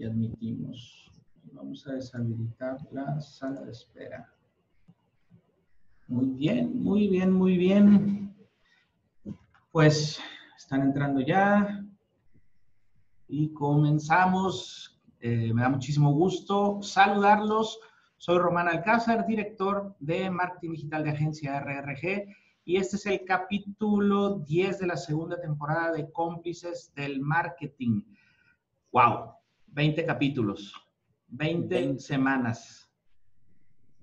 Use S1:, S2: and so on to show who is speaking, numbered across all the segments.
S1: y admitimos. Vamos a deshabilitar la sala de espera. Muy bien, muy bien, muy bien. Pues están entrando ya y comenzamos. Eh, me da muchísimo gusto saludarlos. Soy Román Alcázar, director de marketing digital de agencia RRG y este es el capítulo 10 de la segunda temporada de Cómplices del Marketing. ¡Wow! 20 capítulos, 20, semanas,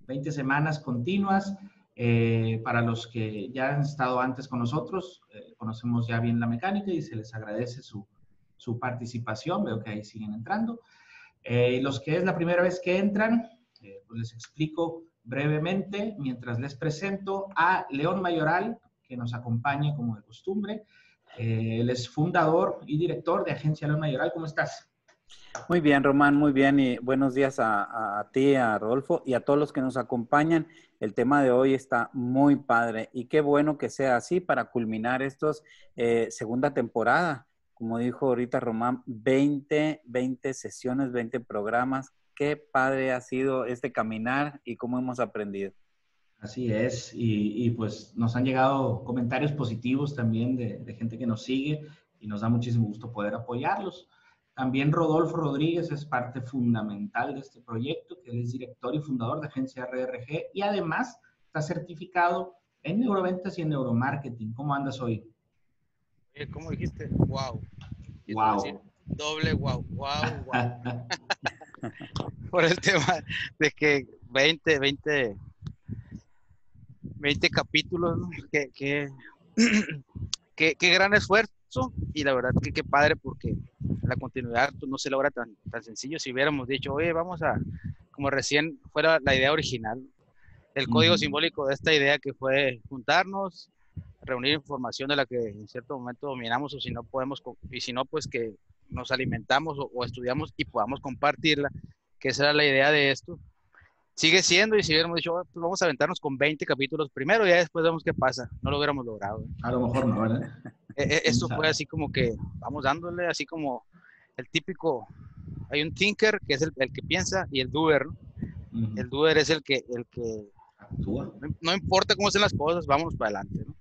S1: 20 semanas continuas. Eh, para los que ya han estado antes con nosotros, eh, conocemos ya bien la mecánica y se les agradece su, su participación. Veo que ahí siguen entrando. Eh, los que es la primera vez que entran, pues les explico brevemente mientras les presento a León Mayoral, que nos acompaña como de costumbre. Eh, él es fundador y director de Agencia León Mayoral. ¿Cómo estás?
S2: Muy bien, Román, muy bien. Y buenos días a, ti, a Rodolfo y a todos los que nos acompañan. El tema de hoy está muy padre y qué bueno que sea así para culminar estos eh, segunda temporada. Como dijo ahorita Román, 20, 20 sesiones, 20 programas qué padre ha sido este caminar y cómo hemos aprendido.
S1: Así es, y, pues nos han llegado comentarios positivos también de, gente que nos sigue y nos da muchísimo gusto poder apoyarlos. También Rodolfo Rodríguez es parte fundamental de este proyecto, que es director y fundador de Agencia RRG y además está certificado en neuroventas y en neuromarketing. ¿Cómo andas hoy?
S3: ¿Cómo dijiste? Wow. Wow. Doble wow, wow, wow. por el tema de que 20, 20, 20 capítulos, qué, qué, gran esfuerzo y la verdad que qué padre porque la continuidad pues, no se logra tan, tan sencillo. Si hubiéramos dicho, oye, vamos a, como recién fuera la idea original, el código simbólico de esta idea que fue juntarnos, reunir información de la que en cierto momento dominamos o si no podemos, y si no, pues que nos alimentamos o, estudiamos y podamos compartirla, que esa era la idea de esto. Sigue siendo, y si hubiéramos dicho, pues vamos a aventarnos con 20 capítulos primero y ya después vemos qué pasa. No lo hubiéramos logrado. ¿eh?
S1: A lo mejor no, ¿verdad?
S3: E, e, esto fue así como que vamos dándole, así como el típico, hay un thinker que es el, el que piensa y el doer, El doer es el que, el que no, importa cómo estén las cosas, vamos para adelante, ¿no?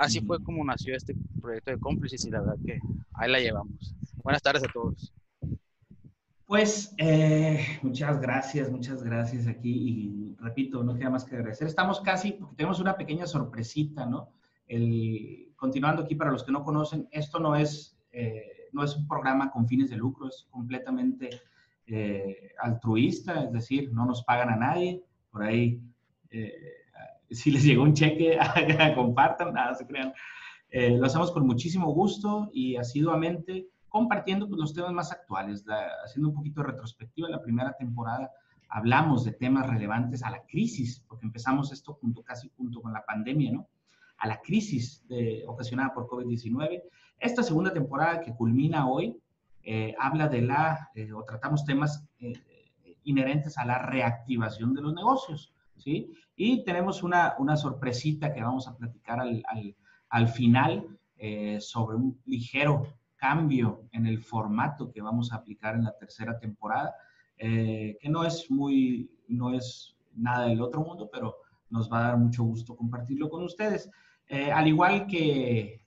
S3: así fue como nació este proyecto de cómplices y la verdad que ahí la llevamos. Buenas tardes a todos.
S1: Pues eh, muchas gracias, muchas gracias aquí y repito, no queda más que agradecer. Estamos casi, porque tenemos una pequeña sorpresita, ¿no? El, continuando aquí para los que no conocen, esto no es, eh, no es un programa con fines de lucro, es completamente eh, altruista, es decir, no nos pagan a nadie, por ahí si les llegó un cheque, compartan, nada se crean. lo hacemos con muchísimo gusto y asiduamente compartiendo pues, los temas más actuales, haciendo un poquito de retrospectiva. La primera temporada hablamos de temas relevantes a la crisis, porque empezamos esto junto, casi junto con la pandemia, ¿no? A la crisis de, ocasionada por COVID-19. Esta segunda temporada que culmina hoy eh, habla de la, eh, o tratamos temas eh, inherentes a la reactivación de los negocios, ¿sí? Y tenemos una, una sorpresita que vamos a platicar al, al, al final sobre un ligero cambio en el formato que vamos a aplicar en la tercera temporada, eh, que no es muy, no es nada del otro mundo, pero nos va a dar mucho gusto compartirlo con ustedes. Eh, al igual que,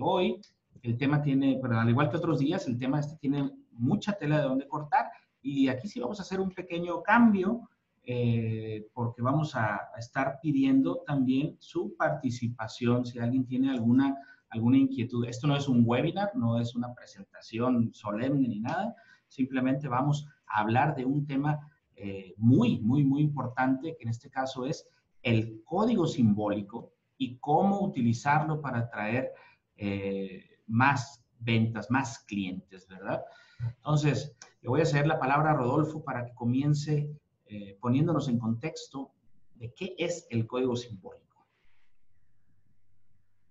S1: hoy, el tema tiene, pero al igual que otros días, el tema este tiene mucha tela de donde cortar y aquí sí vamos a hacer un pequeño cambio eh, porque vamos a, a estar pidiendo también su participación. Si alguien tiene alguna alguna inquietud. Esto no es un webinar, no es una presentación solemne ni nada, simplemente vamos a hablar de un tema eh, muy, muy, muy importante, que en este caso es el código simbólico y cómo utilizarlo para atraer eh, más ventas, más clientes, ¿verdad? Entonces, le voy a ceder la palabra a Rodolfo para que comience eh, poniéndonos en contexto de qué es el código simbólico.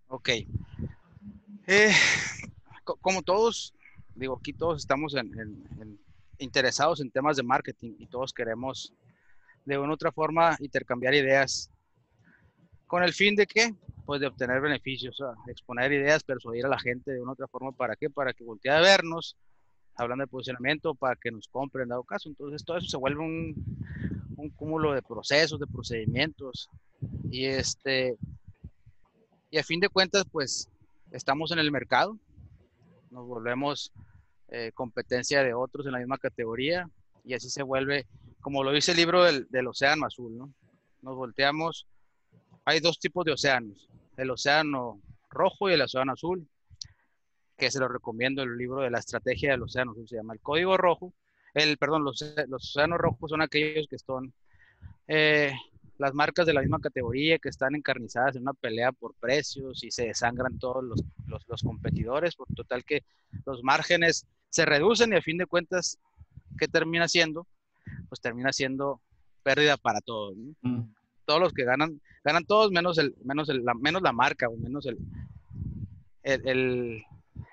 S3: Ok. Eh, como todos, digo, aquí todos estamos interesados en temas de marketing y todos queremos de una u otra forma intercambiar ideas con el fin de qué? Pues de obtener beneficios, exponer ideas, persuadir a la gente de una u otra forma. ¿Para qué? Para que voltee a vernos, hablando de posicionamiento para que nos compren, dado caso. Entonces, todo eso se vuelve un, un cúmulo de procesos, de procedimientos. Y este, y a fin de cuentas, pues estamos en el mercado, nos volvemos eh, competencia de otros en la misma categoría y así se vuelve, como lo dice el libro del, del océano azul, ¿no? Nos volteamos, hay dos tipos de océanos, el océano rojo y el océano azul, que se lo recomiendo el libro de la estrategia del océano azul, se llama el código rojo, el, perdón, los, océanos rojos son aquellos que son eh, las marcas de la misma categoría que están encarnizadas en una pelea por precios y se desangran todos los, los, competidores, por total que los márgenes se reducen y a fin de cuentas, ¿qué termina siendo? Pues termina siendo pérdida para todos. Mm. Todos los que ganan, ganan todos menos, el, menos, el, la, menos la marca o menos el, el,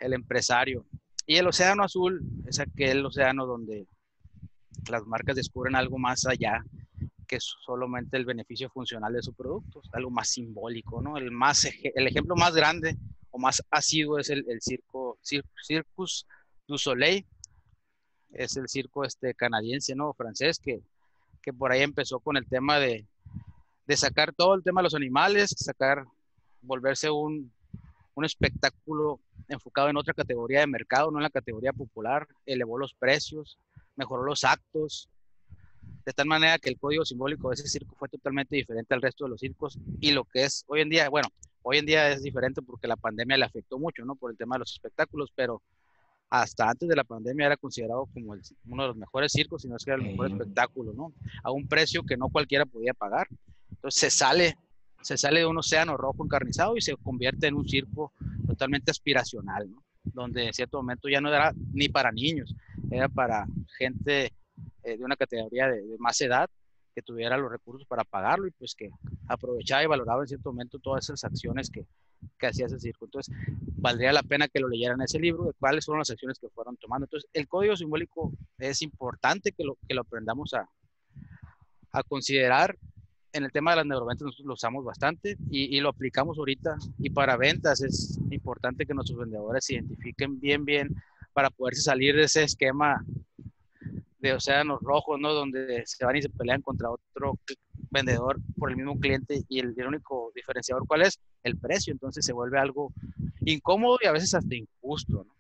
S3: el empresario. Y el océano azul es aquel océano donde las marcas descubren algo más allá que solamente el beneficio funcional de su producto, algo más simbólico, ¿no? El, más, el ejemplo más grande o más asiduo es el, el circo, Circus du Soleil, es el circo este canadiense, ¿no? Francés, que, que por ahí empezó con el tema de, de sacar todo el tema de los animales, sacar, volverse un, un espectáculo enfocado en otra categoría de mercado, no en la categoría popular, elevó los precios, mejoró los actos, de tal manera que el código simbólico de ese circo fue totalmente diferente al resto de los circos y lo que es hoy en día, bueno, hoy en día es diferente porque la pandemia le afectó mucho, ¿no? Por el tema de los espectáculos, pero hasta antes de la pandemia era considerado como uno de los mejores circos, si no es que era el mejor espectáculo, ¿no? A un precio que no cualquiera podía pagar. Entonces se sale, se sale de un océano rojo encarnizado y se convierte en un circo totalmente aspiracional. Donde en cierto momento ya no era ni para niños, era para gente eh, de una categoría de, más edad que tuviera los recursos para pagarlo y pues que aprovechaba y valoraba en cierto momento todas esas acciones que, que hacía ese circo. Entonces, valdría la pena que lo leyeran ese libro de cuáles fueron las acciones que fueron tomando. Entonces, el código simbólico es importante que lo, que lo aprendamos a considerar. En el tema de las neuroventas nosotros lo usamos bastante y, y, lo aplicamos ahorita. Y para ventas es importante que nuestros vendedores identifiquen bien, bien para poderse salir de ese esquema de océanos rojos, ¿no? Donde se van y se pelean contra otro vendedor por el mismo cliente y el, único diferenciador, ¿cuál es? El precio. Entonces se vuelve algo incómodo y a veces hasta injusto, ¿no?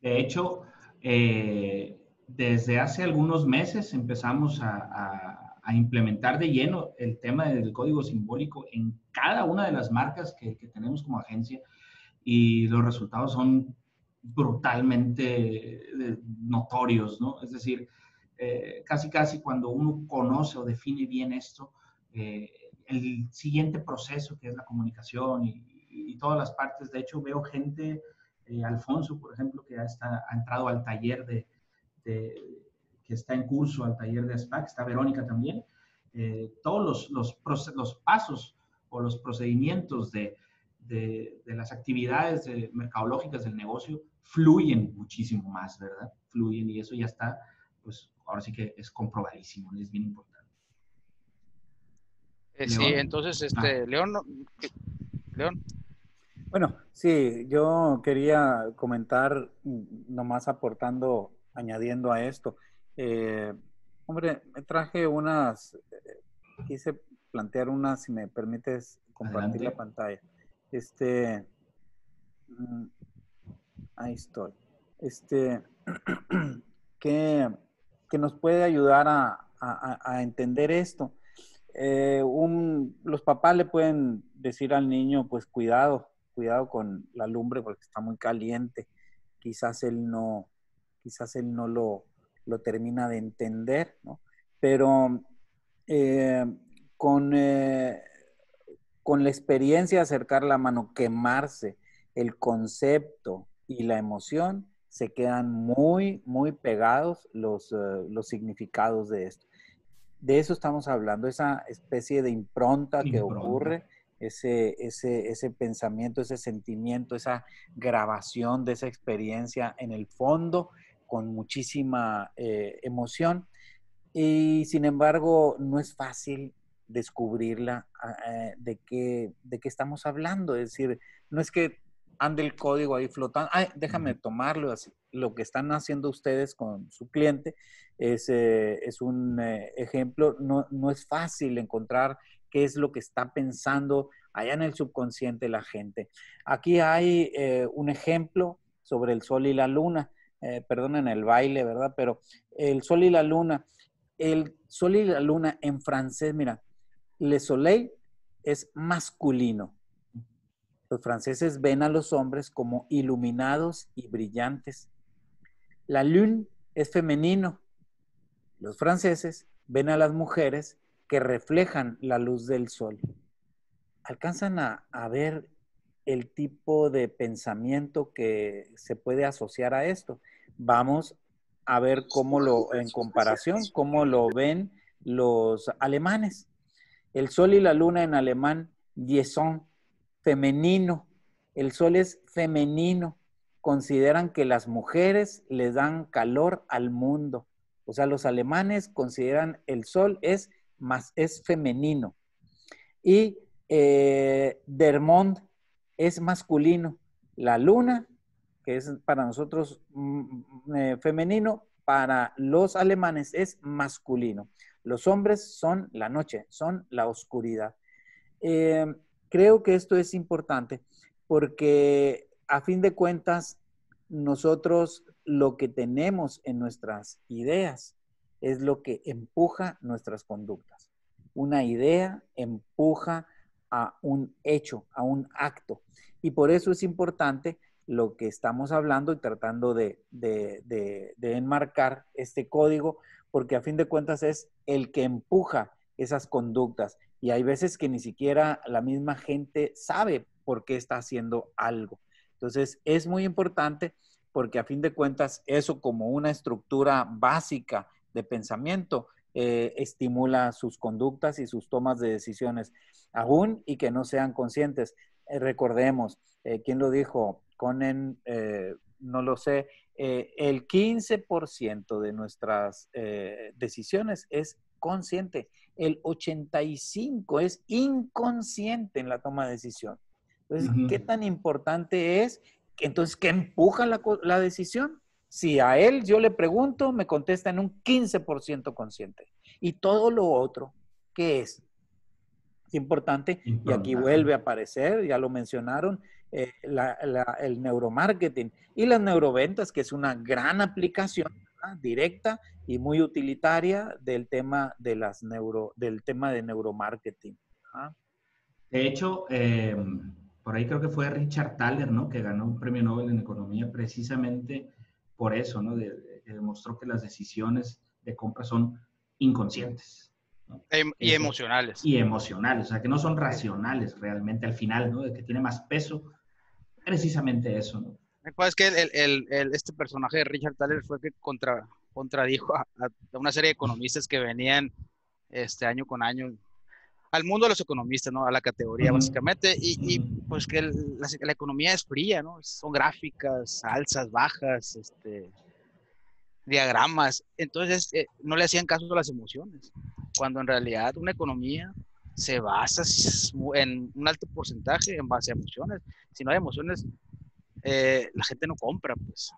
S1: De hecho, eh, desde hace algunos meses empezamos a, implementar de lleno el tema del código simbólico en cada una de las marcas que, que tenemos como agencia y los resultados son brutalmente eh, notorios, ¿no? Es decir, eh, casi casi cuando uno conoce o define bien esto, eh, el siguiente proceso que es la comunicación y, todas las partes, de hecho veo gente, Alfonso, por ejemplo, que ya está, ha entrado al taller de, que está en curso al taller de SPAC, está Verónica también, todos los, los, los pasos o los procedimientos de, de, las actividades mercadológicas del negocio fluyen muchísimo más, ¿verdad? Fluyen y eso ya está, pues ahora sí que es comprobadísimo, es bien importante.
S3: Eh, sí, entonces, este, ah. León, León.
S2: Bueno, sí, yo quería comentar, nomás aportando, añadiendo a esto. Eh, hombre, me traje unas, eh, quise plantear unas, si me permites compartir la pantalla. Este, mm, ahí estoy. Este, que, que nos puede ayudar a, a, entender esto. Eh, un, los papás le pueden decir al niño, pues cuidado, cuidado con la lumbre porque está muy caliente. Quizás él no, quizás él no lo, lo termina de entender, ¿no? Pero eh, con, eh, con la experiencia de acercar la mano, quemarse, el concepto y la emoción, se quedan muy, muy pegados los, eh, los significados de esto. De eso estamos hablando, esa especie de impronta, que ocurre, ese, ese, ese pensamiento, ese sentimiento, esa grabación de esa experiencia en el fondo con muchísima eh, emoción. Y sin embargo, no es fácil descubrirla, ah, eh, de, qué, de qué estamos hablando. Es decir, no es que ande el código ahí flotando, ay, déjame tomarlo así. lo que están haciendo ustedes con su cliente es, eh, es un eh, ejemplo. No, no, es fácil encontrar qué es lo que está pensando allá en el subconsciente la gente. Aquí hay un ejemplo sobre el sol y la luna. Perdonen el baile, ¿verdad? Pero el sol y la luna. El sol y la luna en francés, mira, le soleil es masculino. Los franceses ven a los hombres como iluminados y brillantes. La lune es femenino. Los franceses ven a las mujeres que reflejan la luz del sol. Alcanzan a, ver el tipo de pensamiento que se puede asociar a esto. Vamos a ver cómo lo, en comparación, cómo lo ven los alemanes. El sol y la luna en alemán, son femenino. El sol es femenino. Consideran que las mujeres le dan calor al mundo. O sea, los alemanes consideran el sol es más, es femenino. Y eh, Dermond es masculino. La luna, que es para nosotros mm, eh, femenino, para los alemanes es masculino. Los hombres son la noche, son la oscuridad. Eh, creo que esto es importante porque a fin de cuentas nosotros lo que tenemos en nuestras ideas es lo que empuja nuestras conductas. Una idea empuja a un hecho, a un acto. Y por eso es importante lo que estamos hablando y tratando de, enmarcar este código, porque a fin de cuentas es el que empuja esas conductas. Y hay veces que ni siquiera la misma gente sabe por qué está haciendo algo. Entonces, es muy importante porque a fin de cuentas eso como una estructura básica de pensamiento eh, estimula sus conductas y sus tomas de decisiones, aún y que no sean conscientes. Eh, recordemos, eh, ¿quién lo dijo? Conen, no lo sé, eh, el 15% de nuestras eh, decisiones es consciente, el 85% es inconsciente en la toma de decisión. Entonces, ¿qué tan importante es? Entonces, ¿qué empuja la, la decisión? Si a él yo le pregunto, me contesta en un 15% consciente. Y todo lo otro, ¿qué es? Es importante, y aquí vuelve a aparecer, ya lo mencionaron, eh, el neuromarketing y las neuroventas, que es una gran aplicación directa y muy utilitaria del tema de las neuro, del tema de neuromarketing.
S1: De hecho, eh, por ahí creo que fue Richard Thaler, ¿no? Que ganó un premio Nobel en economía precisamente por eso, ¿no? demostró que las decisiones de compra son inconscientes.
S3: Em, y emocionales.
S1: Y emocionales, o sea, que no son racionales realmente al final, ¿no? De que tiene más peso precisamente eso, ¿no?
S3: Es que el, el, este personaje de Richard Thaler fue que contra, contradijo a, una serie de economistas que venían este año con año al mundo de los economistas, ¿no? A la categoría, básicamente, y, y, pues que la, la, economía es fría, ¿no? Son gráficas, alzas, bajas, este, diagramas. Entonces, eh, no le hacían caso a las emociones, cuando en realidad una economía se basa en un alto porcentaje en base a emociones. Si no hay emociones, eh, la gente no compra, pues.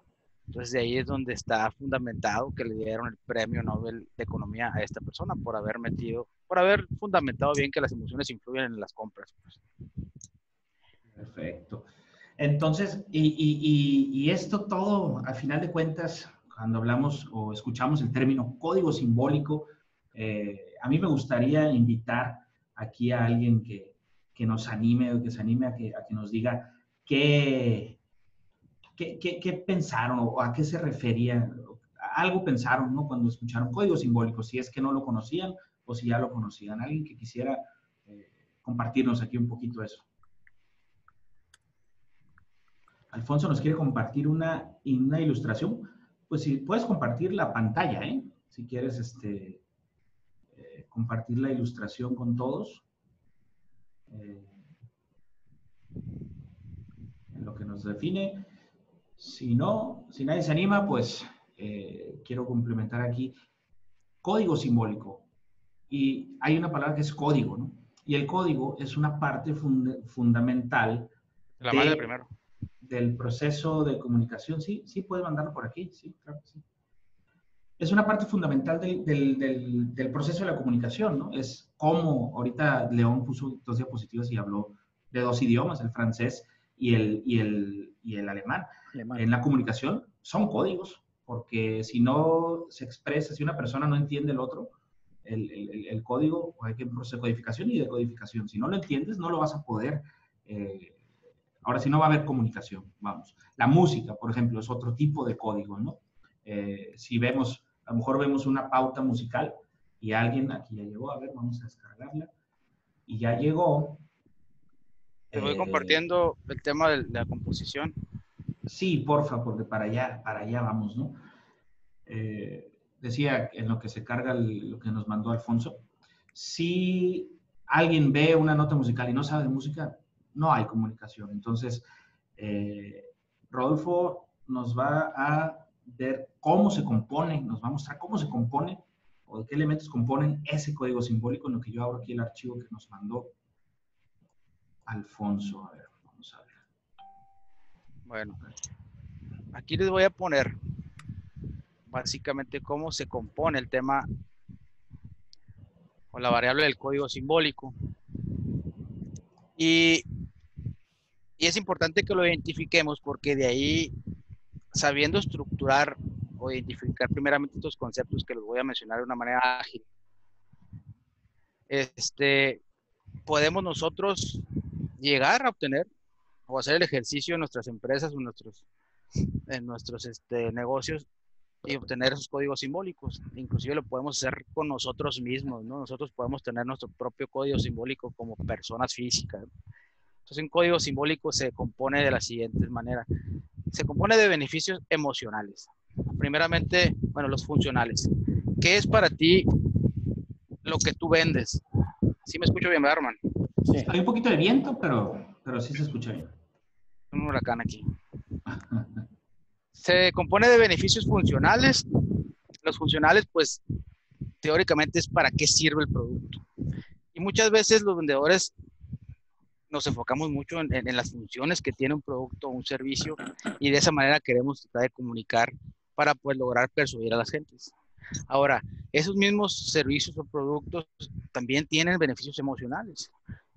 S3: Entonces de ahí es donde está fundamentado que le dieron el premio Nobel de Economía a esta persona por haber metido, por haber fundamentado bien que las emociones influyen en las compras. Pues.
S1: Perfecto. Entonces, y, y, esto todo, al final de cuentas, cuando hablamos o escuchamos el término código simbólico, eh, a mí me gustaría invitar aquí a alguien que, nos anime o que se anime a que, a que nos diga qué, qué, pensaron o a qué se referían. Algo pensaron, ¿no? Cuando escucharon código simbólico, si es que no lo conocían o si ya lo conocían. Alguien que quisiera eh, compartirnos aquí un poquito eso. Alfonso nos quiere compartir una, una ilustración. Pues si puedes compartir la pantalla, ¿eh? Si quieres, este, compartir la ilustración con todos. Eh, en lo que nos define. Si no, si nadie se anima, pues eh, quiero complementar aquí código simbólico. Y hay una palabra que es código, ¿no? Y el código es una parte fundamental.
S3: La de, primero.
S1: del proceso de comunicación, sí, sí puede mandarlo por aquí, sí, claro que sí. Es una parte fundamental del, del, del, proceso de la comunicación, ¿no? Es cómo, ahorita León puso dos diapositivas y habló de dos idiomas, el francés y el, y el, y el alemán. alemán. En la comunicación son códigos, porque si no se expresa, si una persona no entiende el otro, el, el, el código, hay que un proceso de codificación y de codificación. Si no lo entiendes, no lo vas a poder eh, Ahora sí no va a haber comunicación, vamos. La música, por ejemplo, es otro tipo de código, ¿no? Eh, si vemos, a lo mejor vemos una pauta musical y alguien, aquí ya llegó, a ver, vamos a descargarla, y ya llegó.
S3: Te voy eh, compartiendo el tema de la composición.
S1: Sí, porfa, porque para allá, para allá vamos, ¿no? Eh, decía en lo que se carga lo que nos mandó Alfonso, si alguien ve una nota musical y no sabe de música, no hay comunicación. Entonces, eh, Rodolfo nos va a ver cómo se compone, nos va a mostrar cómo se compone o qué elementos componen ese código simbólico en lo que yo abro aquí el archivo que nos mandó Alfonso. A ver, vamos a ver.
S3: Bueno, aquí les voy a poner básicamente cómo se compone el tema o la variable del código simbólico. Y y es importante que lo identifiquemos porque de ahí, sabiendo estructurar o identificar primeramente estos conceptos que los voy a mencionar de una manera ágil, este, podemos nosotros llegar a obtener o hacer el ejercicio en nuestras empresas o en nuestros, en nuestros este, negocios y obtener esos códigos simbólicos. Inclusive lo podemos hacer con nosotros mismos, ¿no? Nosotros podemos tener nuestro propio código simbólico como personas físicas. Entonces, un código simbólico se compone de la siguiente manera. Se compone de beneficios emocionales. Primeramente, bueno, los funcionales. ¿Qué es para ti lo que tú vendes? ¿Sí me escucho bien, verdad, Arman?
S1: Sí. Hay un poquito de viento, pero, pero sí se escucha bien.
S3: Un huracán aquí. se compone de beneficios funcionales. Los funcionales, pues, teóricamente es para qué sirve el producto. Y muchas veces los vendedores nos enfocamos mucho en, las funciones que tiene un producto o un servicio y de esa manera queremos tratar de comunicar para pues lograr persuadir a las gentes. Ahora, esos mismos servicios o productos también tienen beneficios emocionales.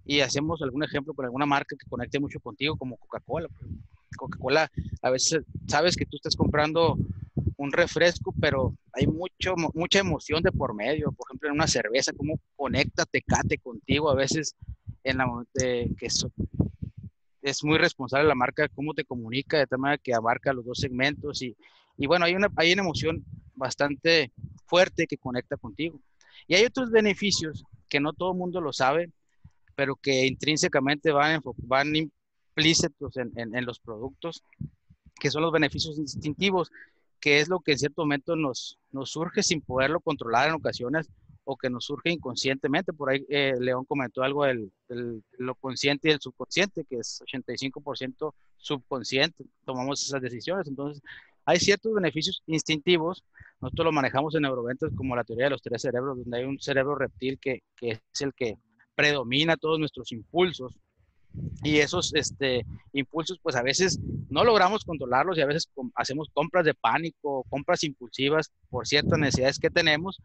S3: Y hacemos algún ejemplo con alguna marca que conecte mucho contigo, como Coca-Cola. Coca-Cola, a veces sabes que tú estás comprando un refresco, pero hay mucho, mucha emoción de por medio. Por ejemplo, en una cerveza, cómo conecta Tecate contigo. A veces en la que es, muy responsable la marca, cómo te comunica, de tal manera que abarca los dos segmentos y, y bueno, hay una, hay una emoción bastante fuerte que conecta contigo. Y hay otros beneficios que no todo el mundo lo sabe, pero que intrínsecamente van, van implícitos en, en, en, los productos, que son los beneficios instintivos, que es lo que en cierto momento nos, nos surge sin poderlo controlar en ocasiones o que nos surge inconscientemente. Por ahí eh, León comentó algo del, lo consciente y el subconsciente, que es 85% subconsciente. Tomamos esas decisiones. Entonces, hay ciertos beneficios instintivos. Nosotros lo manejamos en neuroventas como la teoría de los tres cerebros, donde hay un cerebro reptil que, que es el que predomina todos nuestros impulsos. Y esos este, impulsos, pues a veces no logramos controlarlos y a veces hacemos compras de pánico, compras impulsivas por ciertas necesidades que tenemos,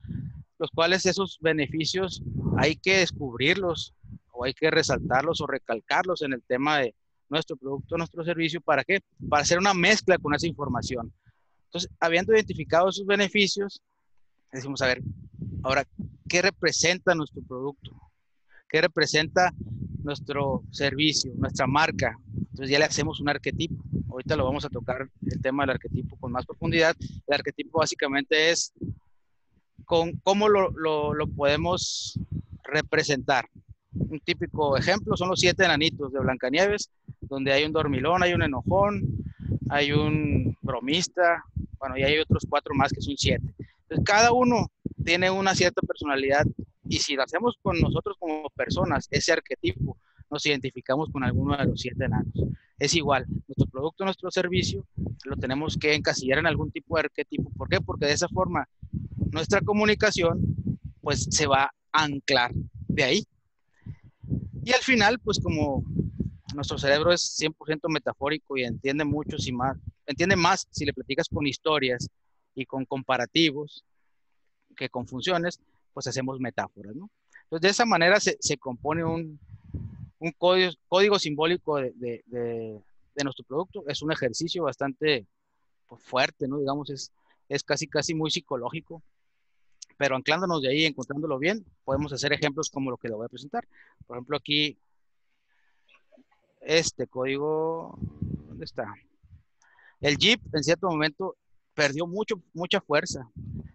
S3: los cuales esos beneficios hay que descubrirlos o hay que resaltarlos o recalcarlos en el tema de nuestro producto, nuestro servicio. ¿Para qué? Para hacer una mezcla con esa información. Entonces, habiendo identificado esos beneficios, decimos, a ver, ahora, ¿qué representa nuestro producto? ¿Qué representa nuestro servicio, nuestra marca? Entonces ya le hacemos un arquetipo. Ahorita lo vamos a tocar el tema del arquetipo con más profundidad. El arquetipo básicamente es con cómo lo, podemos representar. Un típico ejemplo son los siete enanitos de Blancanieves, donde hay un dormilón, hay un enojón, hay un bromista, bueno, y hay otros cuatro más que son siete. Entonces, cada uno tiene una cierta personalidad y si lo hacemos con nosotros como personas, ese arquetipo, nos identificamos con alguno de los siete enanos. Es igual, nuestro producto, nuestro servicio, lo tenemos que encasillar en algún tipo de arquetipo. ¿Por qué? Porque de esa forma nuestra comunicación pues se va a anclar de ahí. Y al final, pues como nuestro cerebro es 100% metafórico y entiende mucho si más, entiende más si le platicas con historias y con comparativos que con funciones, pues hacemos metáforas. Entonces, de esa manera se, se compone un, un código, código simbólico de, de, de, nuestro producto. Es un ejercicio bastante pues, fuerte, ¿no? Digamos, es, es casi, casi muy psicológico. Pero anclándonos de ahí, encontrándolo bien, podemos hacer ejemplos como lo que le voy a presentar. Por ejemplo, aquí este código, ¿dónde está? El Jeep en cierto momento perdió mucho, mucha fuerza,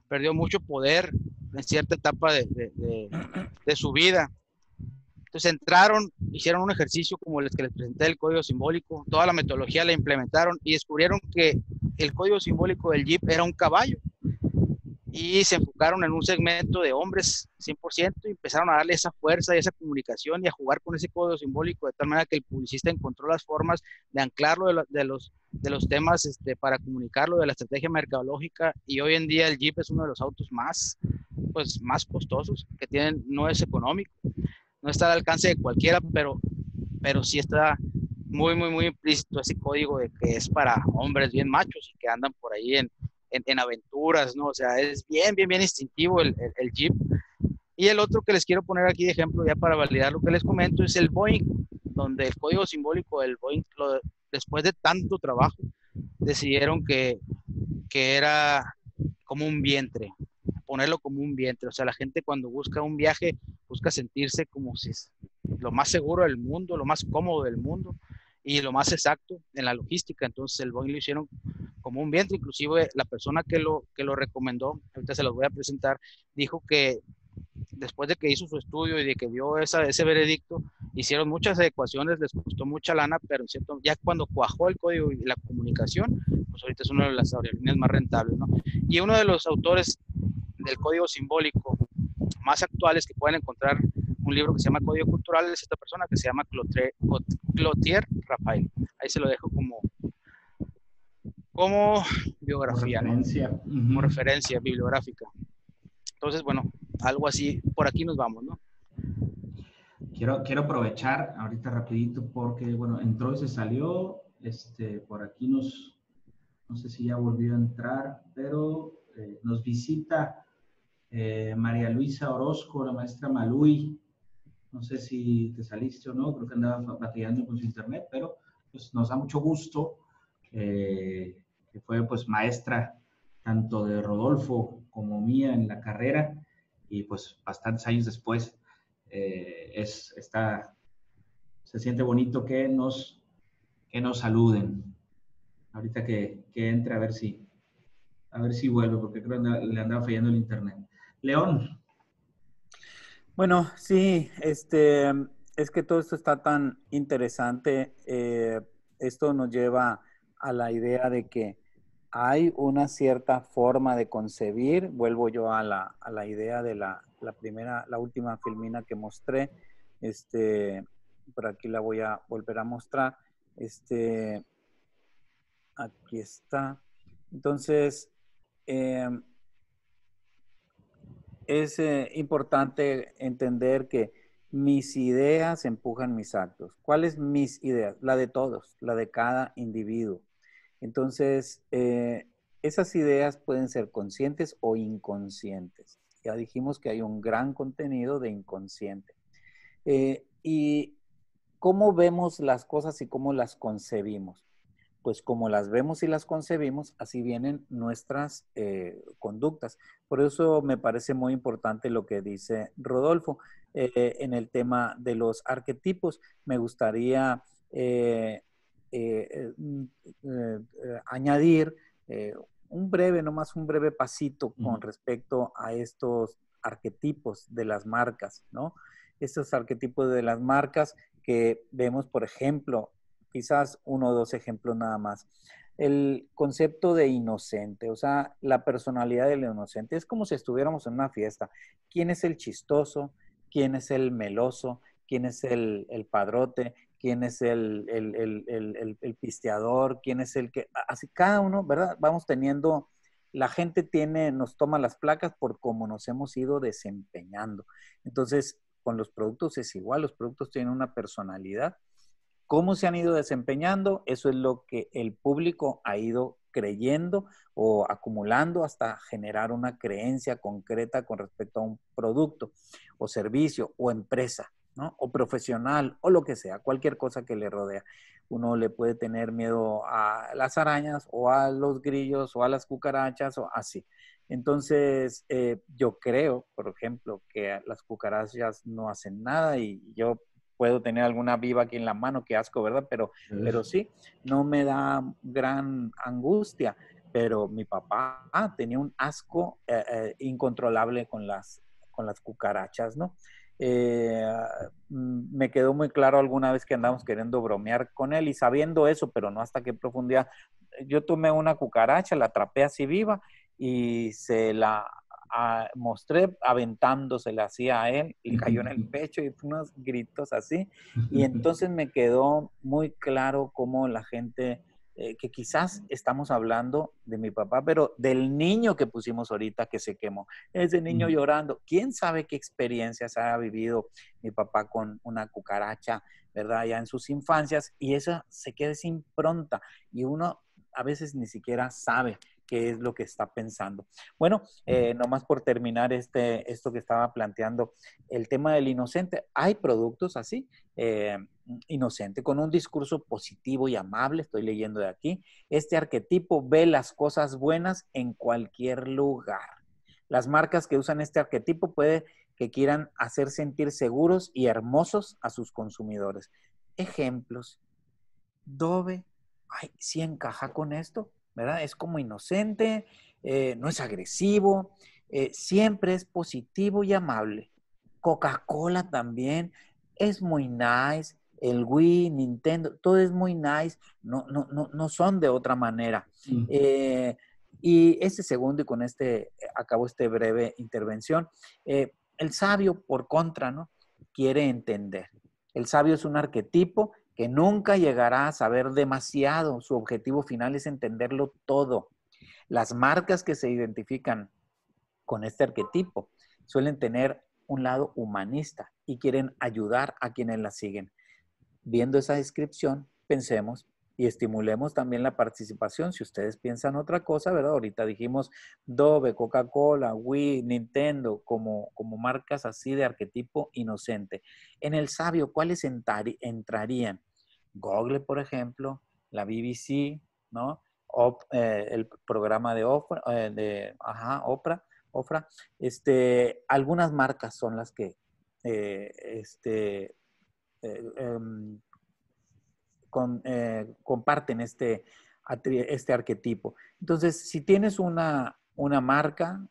S3: perdió mucho poder en cierta etapa de, su vida. Entonces entraron, hicieron un ejercicio como el que les presenté, el código simbólico, toda la metodología la implementaron y descubrieron que el código simbólico del Jeep era un caballo y se enfocaron en un segmento de hombres 100% y empezaron a darle esa fuerza y esa comunicación y a jugar con ese código simbólico de tal manera que el publicista encontró las formas de anclarlo de, de los, de los temas este, para comunicarlo, de la estrategia mercadológica y hoy en día el Jeep es uno de los autos más, pues, más costosos que tienen, no es económico, no está al alcance de cualquiera, pero, pero sí está muy, muy, muy implícito ese código de que es para hombres bien machos y que andan por ahí en, en, aventuras, ¿no? O sea, es bien, bien, bien instintivo el, el, Jeep. Y el otro que les quiero poner aquí de ejemplo, ya para validar lo que les comento, es el Boeing, donde el código simbólico del Boeing, después de tanto trabajo, decidieron que, que era como un vientre, ponerlo como un vientre. O sea, la gente cuando busca un viaje, busca sentirse como si es lo más seguro del mundo, lo más cómodo del mundo y lo más exacto en la logística. Entonces el Boeing lo hicieron como un vientre, inclusive la persona que lo, que lo recomendó, ahorita se los voy a presentar, dijo que después de que hizo su estudio y de que dio esa, ese veredicto, hicieron muchas ecuaciones, les costó mucha lana, pero cierto, ya cuando cuajó el código y la comunicación, pues ahorita es una de las aerolíneas más rentables, ¿no? Y uno de los autores del código simbólico más actuales que pueden encontrar un libro que se llama Código Cultural es esta persona que se llama Clotier, Rafael. Ahí se lo dejo como, como biografía,
S1: referencia.
S3: como referencia bibliográfica. Entonces, bueno, algo así, por aquí nos vamos, ¿no?
S1: Quiero, quiero aprovechar ahorita rapidito porque, bueno, entró y se salió, este, por aquí nos, no sé si ya volvió a entrar, pero eh, nos visita eh, María Luisa Orozco, la maestra Malui, no sé si te saliste o no, creo que andaba batallando con su internet, pero pues nos da mucho gusto eh, fue pues maestra tanto de Rodolfo como mía en la carrera y pues bastantes años después eh, es, está, se siente bonito que nos, que nos saluden. Ahorita que, que entre a ver si, a ver si vuelve, porque creo que le andaba fallando el internet. León,
S2: bueno, sí, este, es que todo esto está tan interesante. Eh, esto nos lleva a la idea de que hay una cierta forma de concebir. Vuelvo yo a la, a la idea de la, la, primera, la última filmina que mostré. Este, por aquí la voy a volver a mostrar. Este, aquí está. Entonces, eh, es eh, importante entender que mis ideas empujan mis actos. ¿Cuáles mis ideas? La de todos, la de cada individuo. Entonces, eh, esas ideas pueden ser conscientes o inconscientes. Ya dijimos que hay un gran contenido de inconsciente. Eh, y cómo vemos las cosas y cómo las concebimos pues como las vemos y las concebimos, así vienen nuestras eh, conductas. Por eso me parece muy importante lo que dice Rodolfo en el tema de los arquetipos. Me gustaría mm, añadir un breve, nomás un breve pasito con respecto a estos arquetipos de las marcas, ¿no? Estos arquetipos de las marcas que vemos, por ejemplo, quizás uno o dos ejemplos nada más. El concepto de inocente, o sea, la personalidad del inocente, es como si estuviéramos en una fiesta. ¿Quién es el chistoso? ¿Quién es el meloso? ¿Quién es el, padrote? ¿Quién es el, el, pisteador? ¿Quién es el que...? Así cada uno, ¿verdad? Vamos teniendo la gente tiene, nos toma las placas por cómo nos hemos ido desempeñando. Entonces, con los productos es igual, los productos tienen una personalidad cómo se han ido desempeñando, eso es lo que el público ha ido creyendo o acumulando hasta generar una creencia concreta con respecto a un producto o servicio o empresa, ¿no? O profesional o lo que sea, cualquier cosa que le rodea. Uno le puede tener miedo a las arañas o a los grillos o a las cucarachas o así. Entonces, eh, yo creo, por ejemplo, que las cucarachas no hacen nada y yo puedo tener alguna viva aquí en la mano, qué asco, ¿verdad? Pero, pero sí, no me da gran angustia. Pero mi papá tenía un asco eh, eh, incontrolable con las, con las cucarachas, ¿no? Eh, mm, me quedó muy claro alguna vez que andamos queriendo bromear con él y sabiendo eso, pero no hasta qué profundidad. Yo tomé una cucaracha, la atrapé así viva y se la mostré aventándose, le hacía a él y cayó en el pecho y unos gritos así. Y entonces me quedó muy claro cómo la gente, eh, que quizás estamos hablando de mi papá, pero del niño que pusimos ahorita que se quemó, ese niño llorando. ¿Quién sabe qué experiencias ha vivido mi papá con una cucaracha, verdad? Ya en sus infancias y eso se queda sin pronta y uno a veces ni siquiera sabe qué es lo que está pensando. Bueno, eh, nomás por terminar este, esto que estaba planteando, el tema del inocente. Hay productos así, eh, inocente, con un discurso positivo y amable, estoy leyendo de aquí. Este arquetipo ve las cosas buenas en cualquier lugar. Las marcas que usan este arquetipo puede que quieran hacer sentir seguros y hermosos a sus consumidores. Ejemplos. Dove, ay, sí encaja con esto. ¿Verdad? Es como inocente, eh, no es agresivo, eh, siempre es positivo y amable. Coca-Cola también es muy nice, el Wii, Nintendo, todo es muy nice, no, no, no, no son de otra manera. Eh, y este segundo, y con este acabo esta breve intervención, el sabio, por contra, ¿no? Quiere entender. El sabio es un arquetipo que nunca llegará a saber demasiado. Su objetivo final es entenderlo todo. Las marcas que se identifican con este arquetipo suelen tener un lado humanista y quieren ayudar a quienes la siguen. Viendo esa descripción, pensemos y estimulemos también la participación. Si ustedes piensan otra cosa, ¿verdad? Ahorita dijimos Dove, Coca-Cola, Wii, Nintendo, como, como marcas así de arquetipo inocente. En el sabio, ¿cuáles entrarían? Google, por ejemplo, la BBC, ¿no? Eh, el programa de, Oprah, eh, de ajá, Oprah, Oprah, este, algunas marcas son las que eh, este, em, comparten este, este arquetipo. Entonces, si tienes una, una marca,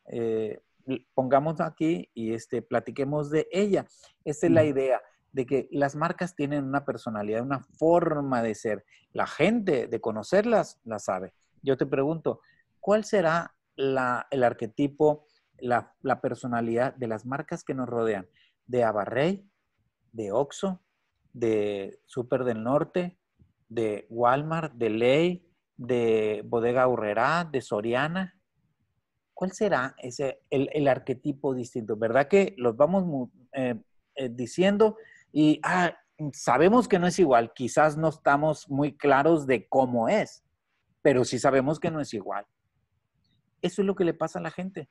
S2: pongamos aquí y este, platiquemos de ella. Esta es la idea de que las marcas tienen una personalidad, una forma de ser. La gente de conocerlas la sabe. Yo te pregunto, ¿cuál será el arquetipo, la, personalidad de las marcas que nos rodean? ¿De Abarrey? ¿De Oxxo? ¿De Super del Norte? ¿De Walmart? ¿De Ley? ¿De Bodega Urrera? ¿De Soriana? ¿Cuál será ese, el, arquetipo distinto? ¿Verdad que los vamos eh, eh, diciendo y ah, sabemos que no es igual, quizás no estamos muy claros de cómo es, pero sí sabemos que no es igual. Eso es lo que le pasa a la gente.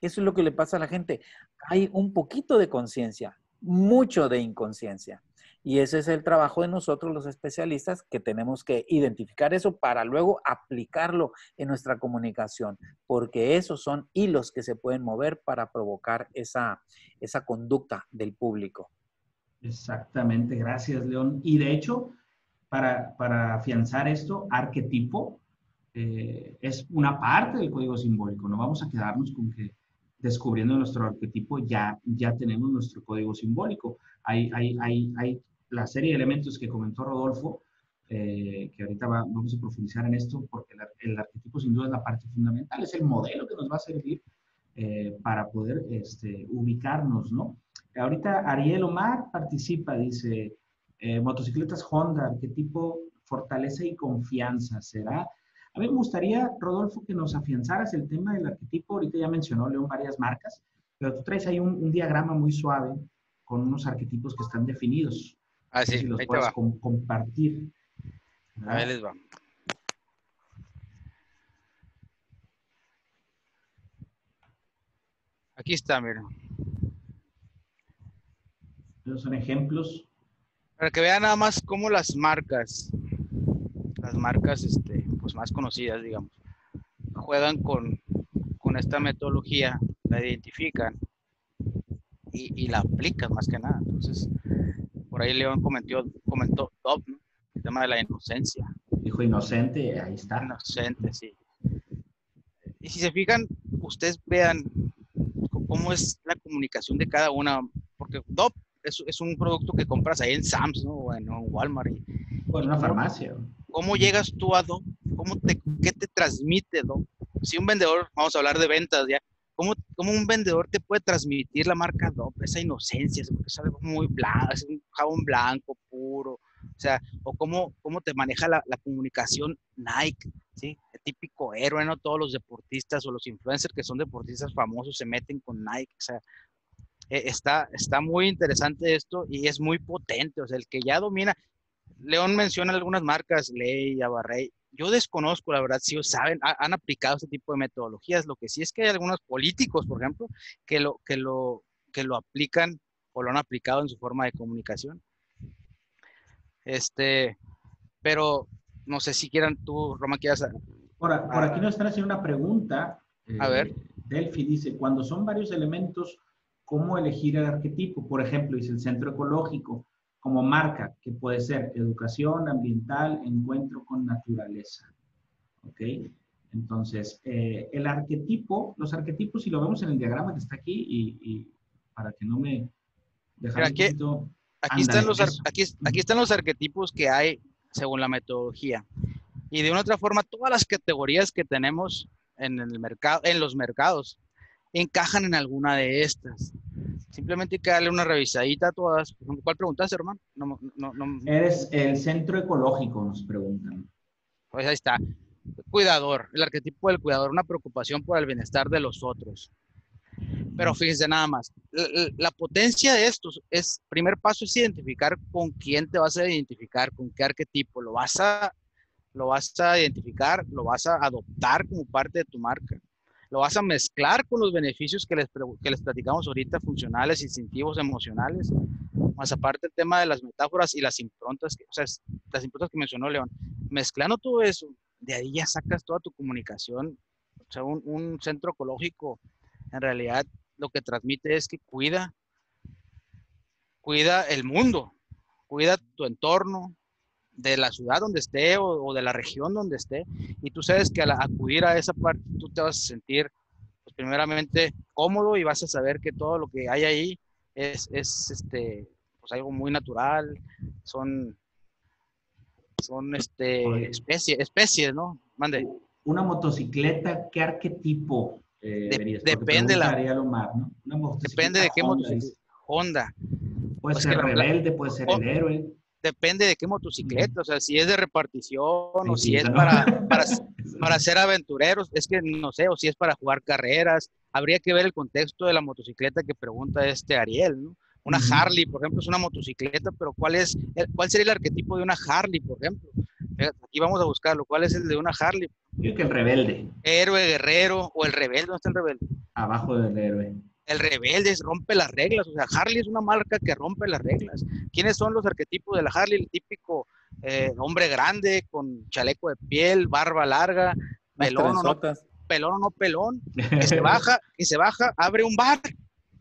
S2: Eso es lo que le pasa a la gente. Hay un poquito de conciencia, mucho de inconsciencia. Y ese es el trabajo de nosotros los especialistas, que tenemos que identificar eso para luego aplicarlo en nuestra comunicación, porque esos son hilos que se pueden mover para provocar esa, esa conducta del público.
S1: Exactamente, gracias León. Y de hecho, para, para afianzar esto, arquetipo eh, es una parte del código simbólico. No vamos a quedarnos con que descubriendo nuestro arquetipo ya, ya tenemos nuestro código simbólico. Hay, hay, hay, hay la serie de elementos que comentó Rodolfo, eh, que ahorita vamos a profundizar en esto, porque el, arquetipo sin duda es la parte fundamental, es el modelo que nos va a servir eh, para poder este, ubicarnos, ¿no? Ahorita Ariel Omar participa, dice, eh, motocicletas Honda, arquetipo fortaleza y confianza, ¿será? A mí me gustaría, Rodolfo, que nos afianzaras el tema del arquetipo. Ahorita ya mencionó León varias marcas, pero tú traes ahí un, diagrama muy suave con unos arquetipos que están definidos.
S3: Ah, sí,
S1: si los
S3: ahí te
S1: puedes
S3: va.
S1: com- compartir.
S3: A ver, les va. Aquí está, miren.
S1: Esos son ejemplos.
S3: Para que vean nada más cómo las marcas, las marcas este, pues más conocidas, digamos, juegan con, con esta metodología, la identifican y, y la aplican más que nada. Entonces, por ahí León comentó, comentó Top, ¿no? el tema de la inocencia.
S1: Dijo inocente, ahí está.
S3: Inocente, sí. Y si se fijan, ustedes vean cómo es la comunicación de cada una, porque DOP es, es un producto que compras ahí en Sam's, ¿no? O en, o en Walmart. Y,
S1: Bueno, una farmacia.
S3: ¿Cómo llegas tú a DOP? ¿Cómo te, ¿Qué te transmite DOP? Si un vendedor, vamos a hablar de ventas ya, ¿cómo, cómo un vendedor te puede transmitir la marca DOP? Esa inocencia, es algo muy blanco, es un jabón blanco, puro, o sea, o cómo, cómo te maneja la, la comunicación Nike, ¿sí? El típico héroe, ¿no? Todos los deportistas o los influencers que son deportistas famosos se meten con Nike, o sea, eh, está, está muy interesante esto y es muy potente, o sea, el que ya domina, León menciona algunas marcas, Ley, Abarrey, yo desconozco, la verdad, si saben, ha- han aplicado este tipo de metodologías, lo que sí es que hay algunos políticos, por ejemplo, que lo, que lo, que lo aplican o lo han aplicado en su forma de comunicación. Este, pero no sé si quieran tú, Roma, quieras
S1: Por, a- por aquí nos están haciendo una pregunta.
S3: A
S1: eh,
S3: ver.
S1: Delphi dice, cuando son varios elementos, ¿cómo elegir el arquetipo? Por ejemplo, dice el centro ecológico como marca, que puede ser educación ambiental, encuentro con naturaleza. ¿Ok? Entonces, eh, el arquetipo, los arquetipos, si lo vemos en el diagrama que está aquí, y, y para que no me... dejar
S3: Mira,
S1: un
S3: aquí-
S1: poquito-
S3: Aquí, están los, aquí, aquí están los arquetipos que hay según la metodología. Y de una otra forma, todas las categorías que tenemos en el mercado, en los mercados, encajan en alguna de estas. Simplemente hay que darle una revisadita a todas. ¿Cuál preguntaste, hermano? No, no, no,
S1: Eres el centro ecológico, nos preguntan.
S3: pues ahí está. Cuidador, el arquetipo del cuidador, una preocupación por el bienestar de los otros. Pero fíjense nada más, la, la- la potencia de estos es, primer paso es identificar con quién te vas a identificar, con qué arquetipo, lo vas a, lo vas a identificar, lo vas a adoptar como parte de tu marca, lo vas a mezclar con los beneficios que les, que les platicamos ahorita, funcionales, instintivos, emocionales, más aparte el tema de las metáforas y las improntas, que, o sea, las improntas que mencionó León, mezclando todo eso, de ahí ya sacas toda tu comunicación, o sea, un, un centro ecológico en realidad lo que transmite es que cuida, cuida el mundo, cuida tu entorno, de la ciudad donde esté o, o de la región donde esté. Y tú sabes que al acudir a esa parte, tú te vas a sentir, pues, primeramente, cómodo y vas a saber que todo lo que hay ahí es, es este, pues, algo muy natural, son, son este, especies, especies, ¿no? Mande.
S1: Una motocicleta, ¿qué arquetipo eh,
S3: De- depende la-
S1: Lomar, ¿no? Una
S3: Depende de qué
S1: Honda.
S3: Honda.
S1: Puede
S3: Pues
S1: ser
S3: la-
S1: rebelde, puede ser
S3: o-
S1: el héroe.
S3: Depende de qué motocicleta, o sea, si es de repartición o si es
S1: no.
S3: para, para, para ser aventureros, es que no sé, o si es para jugar carreras, habría que ver el contexto de la motocicleta que pregunta este Ariel, ¿no? Una. Harley, por ejemplo, es una motocicleta, pero ¿cuál es, el- cuál sería el arquetipo de una Harley, por ejemplo? Aquí vamos a buscarlo, ¿cuál es el de una Harley?
S1: Yo creo que el rebelde,
S3: Héroe, guerrero o el rebelde, ¿dónde está el rebelde?
S1: abajo del héroe.
S3: El rebelde es- rompe las reglas, o sea, Harley es una marca que rompe las reglas. ¿Quiénes son los arquetipos de la Harley? El típico eh, hombre grande con chaleco de piel, barba larga, pelón o no, pelón o no pelón, que se baja, que se baja, abre un bar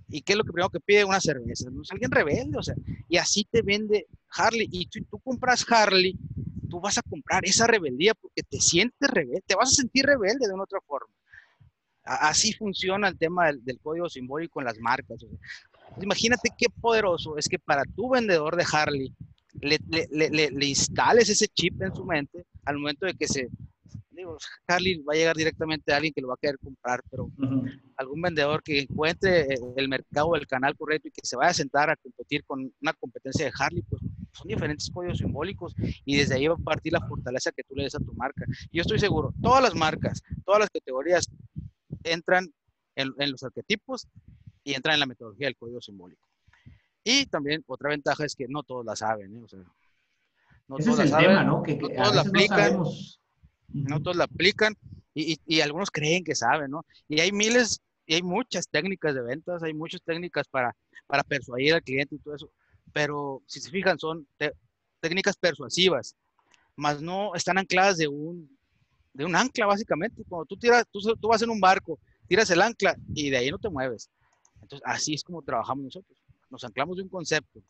S3: y qué es lo que primero que pide una cerveza, ¿no? es alguien rebelde, o sea, y así te vende Harley y tú compras Harley, tú vas a comprar esa rebeldía porque te sientes rebelde, te vas a sentir rebelde de una otra forma. Así funciona el tema del, del código simbólico en las marcas. o sea. Pues imagínate qué poderoso es que para tu vendedor de Harley le, le- le- le- le instales ese chip en su mente al momento de que se, digo, Harley va a llegar directamente a alguien que lo va a querer comprar, pero
S1: Ujú.
S3: algún vendedor que encuentre eh, el mercado el canal correcto y que se vaya a sentar a competir con una competencia de Harley, pues son diferentes códigos simbólicos y desde ahí va a partir la fortaleza que tú le des a tu marca. Y yo estoy seguro, todas las marcas, todas las categorías entran en, en los arquetipos y entran en la metodología del código simbólico. Y también otra ventaja es que no todos la saben, ¿eh? o sea,
S1: no Ese todos es el tema, ¿no? Que,
S3: no todos la aplican, no, todos la aplican y, y, algunos creen que saben, ¿no? Y hay miles, y hay muchas técnicas de ventas, hay muchas técnicas para, para persuadir al cliente y todo eso, pero si se fijan son técnicas persuasivas, más no están ancladas de un, de un ancla básicamente. Cuando tú tiras, tú, tú vas en un barco, tiras el ancla y de ahí no te mueves. Entonces, así es como trabajamos nosotros nos anclamos de un concepto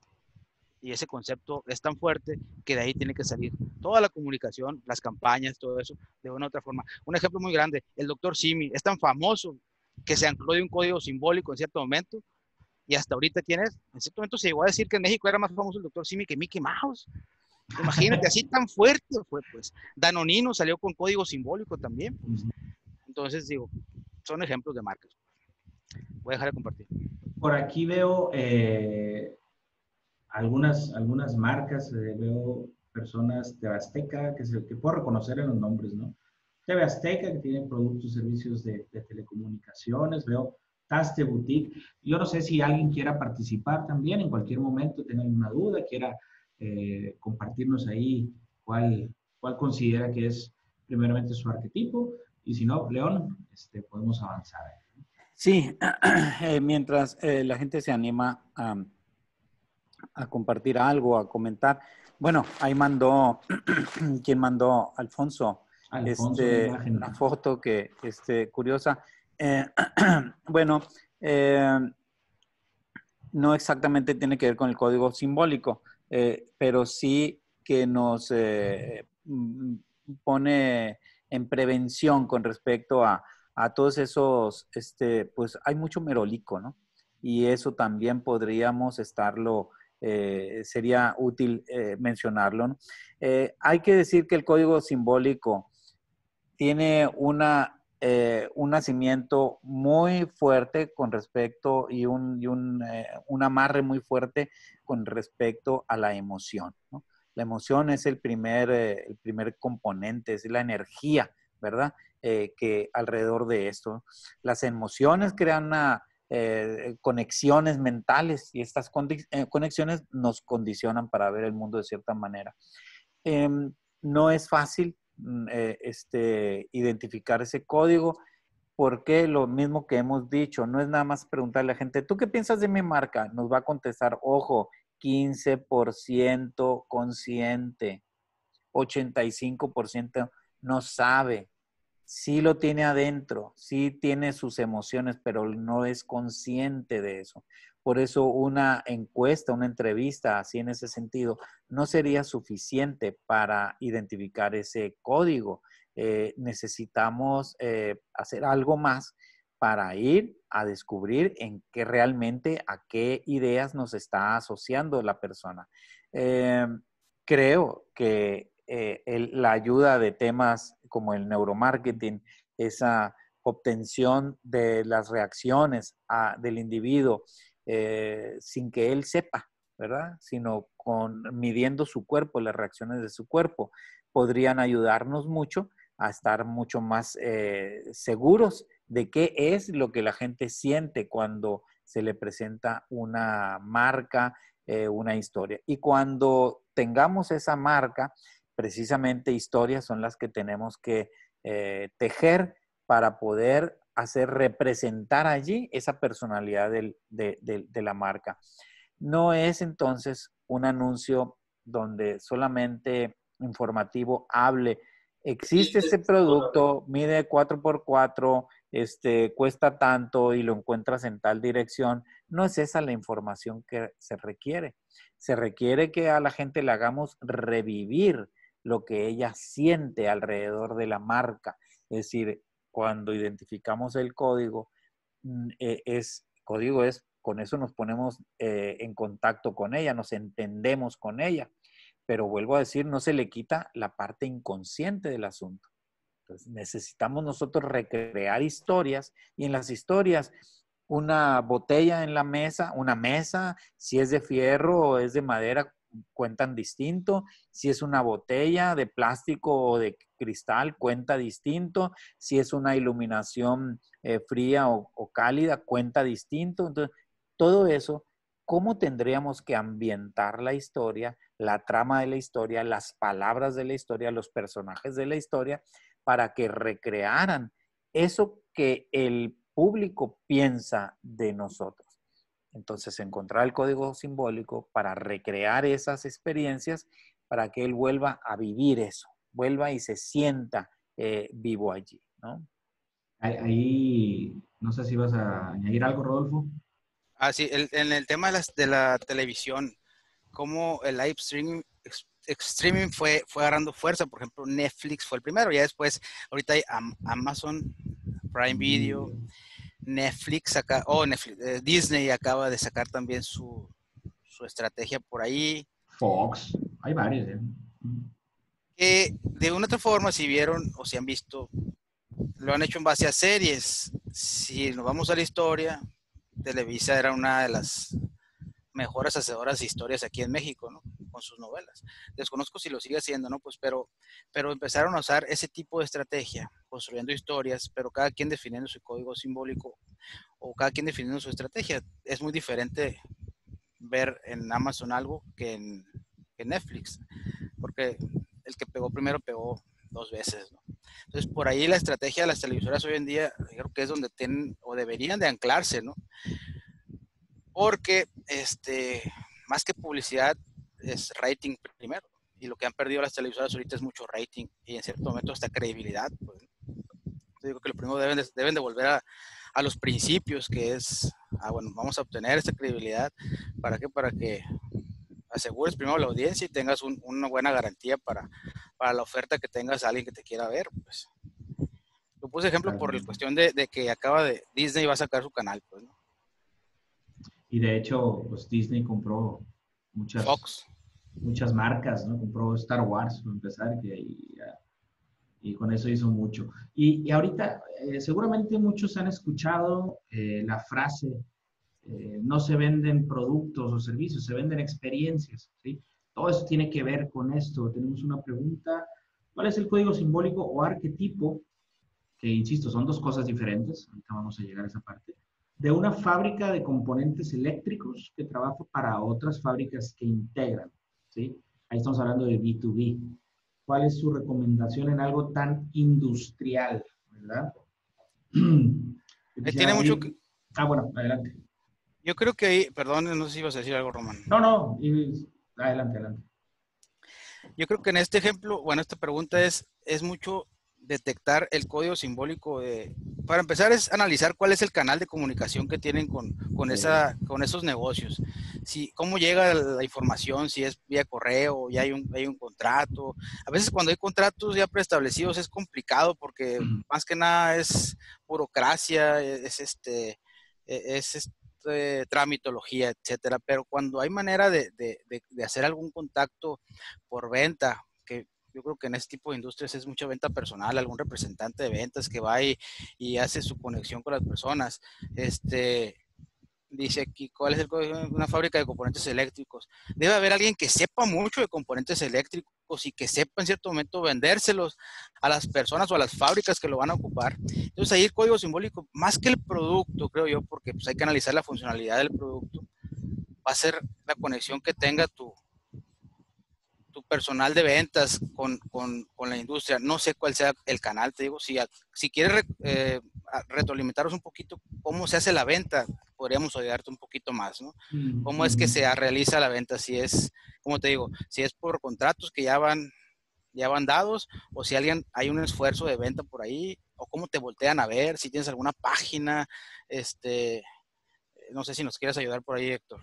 S3: y ese concepto es tan fuerte que de ahí tiene que salir toda la comunicación, las campañas, todo eso, de una u otra forma. Un ejemplo muy grande, el doctor Simi es tan famoso que se ancló de un código simbólico en cierto momento y hasta ahorita, ¿quién es? En cierto momento se llegó a decir que en México era más famoso el doctor Simi que Mickey Mouse. Imagínate, así tan fuerte fue, pues. Danonino salió con código simbólico también. Pues. Entonces, digo, son ejemplos de marcas. Voy a dejar de compartir.
S1: Por aquí veo eh, algunas, algunas marcas, eh, veo personas de Azteca, que, se, que puedo reconocer en los nombres, ¿no? TV Azteca, que tiene productos y servicios de, telecomunicaciones, veo Taste Boutique. Yo no sé si alguien quiera participar también en cualquier momento, tenga alguna duda, quiera eh, compartirnos ahí cuál, cuál considera que es primeramente su arquetipo. Y si no, León, este, podemos avanzar.
S2: Sí, eh, mientras eh, la gente se anima a, compartir algo, a comentar. Bueno, ahí mandó, ¿quién mandó? Alfonso, este, una foto que, este, curiosa. Eh, bueno, no exactamente tiene que ver con el código simbólico, pero sí que nos mm, pone en prevención con respecto a, a todos esos, este, pues hay mucho merolico, ¿no? Y eso también podríamos estarlo, eh, sería útil eh, mencionarlo. Eh, hay que decir que el código simbólico tiene una, un nacimiento muy fuerte con respecto y un, y un, un, amarre muy fuerte con respecto a la emoción. La emoción es el primer, el primer componente, es la energía, ¿verdad? Eh, que alrededor de esto. Las emociones crean eh, conexiones mentales y estas eh, conexiones nos condicionan para ver el mundo de cierta manera. Em, no es fácil mm, este, identificar ese código porque lo mismo que hemos dicho, no es nada más preguntarle a la gente, ¿tú qué piensas de mi marca? Nos va a contestar, ojo, 15% consciente, 85% no sabe, sí lo tiene adentro, sí tiene sus emociones, pero no es consciente de eso. Por eso una encuesta, una entrevista así en ese sentido, no sería suficiente para identificar ese código. Eh, necesitamos eh, hacer algo más para ir a descubrir en qué realmente, a qué ideas nos está asociando la persona. Eh, creo que la ayuda de temas como el neuromarketing, esa obtención de las reacciones del individuo sin que él sepa, ¿verdad? Sino con midiendo su cuerpo, las reacciones de su cuerpo, podrían ayudarnos mucho a estar mucho más eh, seguros de qué es lo que la gente siente cuando se le presenta una marca, eh, una historia. Y cuando tengamos esa marca, precisamente historias son las que tenemos que eh, tejer para poder hacer representar allí esa personalidad de, la marca. No es entonces un anuncio donde solamente informativo hable, existe este producto, mide 4x4, este, cuesta tanto y lo encuentras en tal dirección. No es esa la información que se requiere. Se requiere que a la gente le hagamos revivir lo que ella siente alrededor de la marca. Es decir, cuando identificamos el código, mm, eh, es, código es, con eso nos ponemos eh, en contacto con ella, nos entendemos con ella. Pero vuelvo a decir, no se le quita la parte inconsciente del asunto. Entonces, necesitamos nosotros recrear historias y en las historias una botella en la mesa, una mesa, si es de fierro o es de madera, cuentan distinto. Si es una botella de plástico o de cristal, cuenta distinto. Si es una iluminación eh, fría o, cálida, cuenta distinto. Entonces, todo eso cómo tendríamos que ambientar la historia, la trama de la historia, las palabras de la historia, los personajes de la historia, para que recrearan eso que el público piensa de nosotros. Entonces, encontrar el código simbólico para recrear esas experiencias, para que él vuelva a vivir eso, vuelva y se sienta eh, vivo allí, ¿no?
S1: Ahí, no sé si vas a añadir algo, Rodolfo.
S3: Ah, sí, en el tema de, de la televisión, cómo el live streaming, streaming fue, fue agarrando fuerza. Por ejemplo, Netflix fue el primero, ya después, ahorita hay Amazon, Prime Video, Netflix, acá, oh, Netflix, eh, Disney acaba de sacar también su, su estrategia por ahí.
S1: Fox, hay varios. ¿eh?
S3: Que de una otra forma, si vieron o si han visto, lo han hecho en base a series. Si nos vamos a la historia, Televisa era una de las mejores hacedoras de historias aquí en México, ¿no? Con sus novelas. Desconozco si lo sigue haciendo, ¿no? Pues, pero, pero empezaron a usar ese tipo de estrategia, construyendo historias, pero cada quien definiendo su código simbólico o cada quien definiendo su estrategia. Es muy diferente ver en Amazon algo que en, Netflix, porque el que pegó primero pegó dos veces, ¿no? Entonces, por ahí la estrategia de las televisoras hoy en día, creo que es donde tienen o deberían de anclarse, ¿no? Porque, este, más que publicidad, es rating primero. Y lo que han perdido las televisoras ahorita es mucho rating y en cierto momento hasta credibilidad. Pues. Yo digo que lo primero deben de, deben de volver a, a los principios, que es, ah, bueno, vamos a obtener esta credibilidad. ¿Para qué? Para que asegures primero la audiencia y tengas una buena garantía para, para, la oferta que tengas a alguien que te quiera ver. Pues. Lo puse ejemplo por la cuestión de, de, que acaba de Disney va a sacar su canal. Pues, ¿no?
S1: Y de hecho, pues Disney compró muchas,
S3: Fox.
S1: muchas marcas, ¿no? Compró Star Wars, para empezar, que, y, y con eso hizo mucho. Y, y ahorita, eh, seguramente muchos han escuchado eh, la frase eh, no se venden productos o servicios, se venden experiencias. ¿sí? Todo eso tiene que ver con esto. Tenemos una pregunta. ¿Cuál es el código simbólico o arquetipo? Que, insisto, son dos cosas diferentes. Ahorita vamos a llegar a esa parte. De una fábrica de componentes eléctricos que trabaja para otras fábricas que integran. ¿sí? Ahí estamos hablando de B2B. ¿Cuál es su recomendación en algo tan industrial? ¿Verdad?
S3: Tiene mucho.
S1: Ah, bueno, adelante.
S3: Yo creo que ahí, perdón, no sé si ibas a decir algo, Román.
S1: No, no, adelante, adelante.
S3: Yo creo que en este ejemplo, bueno, esta pregunta es, es mucho detectar el código simbólico de, para empezar es analizar cuál es el canal de comunicación que tienen con, con, esa, con esos negocios. Si, cómo llega la información, si es vía correo, ya hay un, hay un contrato. A veces cuando hay contratos ya preestablecidos es complicado porque más que nada es burocracia, es este, e, es, es tramitología, etcétera, pero cuando hay manera de, hacer algún contacto por venta, que yo creo que en este tipo de industrias es mucha venta personal, algún representante de ventas que va y, y hace su conexión con las personas, este, dice aquí, ¿cuál es el código de una fábrica de componentes eléctricos? Debe haber alguien que sepa mucho de componentes eléctricos y que sepa en cierto momento vendérselos a las personas o a las fábricas que lo van a ocupar. Entonces ahí el código simbólico, más que el producto, creo yo, porque pues, hay que analizar la funcionalidad del producto, va a ser la conexión que tenga tu, tu personal de ventas con, con, con, la industria. No sé cuál sea el canal, te digo, si, si quieres eh, retroalimentaros un poquito cómo se hace la venta, podríamos ayudarte un poquito más, ¿no? ¿Cómo es que se realiza la venta? Si es, como te digo, si es por contratos que ya van, ya van dados o si alguien hay un esfuerzo de venta por ahí o cómo te voltean a ver, si tienes alguna página, este, no sé si nos quieres ayudar por ahí, Héctor.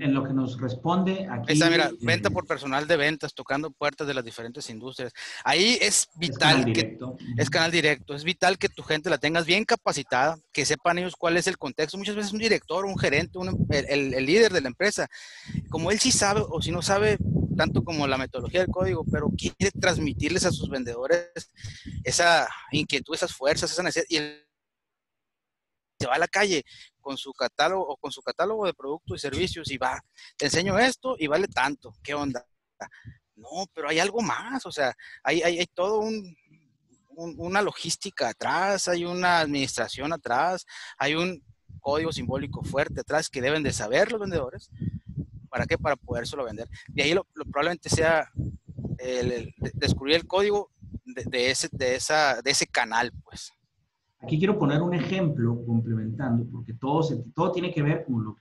S1: En, lo que nos responde aquí.
S3: Esa, mira, venta por personal de ventas, tocando puertas de las diferentes industrias. Ahí es vital. Es canal directo. Que, es canal directo. Es vital que tu gente la tengas bien capacitada, que sepan ellos cuál es el contexto. Muchas veces un director, un gerente, un, el, el, líder de la empresa, como él sí sabe o si no sabe tanto como la metodología del código, pero quiere transmitirles a sus vendedores esa inquietud, esas fuerzas, esa necesidad. Y el se va a la calle con su catálogo o con su catálogo de productos y servicios y va, te enseño esto y vale tanto, ¿qué onda? No, pero hay algo más, o sea, hay, hay, todo un, una logística atrás, hay una administración atrás, hay un código simbólico fuerte atrás que deben de saber los vendedores. ¿Para qué? Para podérselo vender. De ahí lo, probablemente sea el, descubrir el código de, ese, de, esa, de ese canal, pues.
S1: Aquí quiero poner un ejemplo complementando, porque todo, todo tiene que ver, como lo,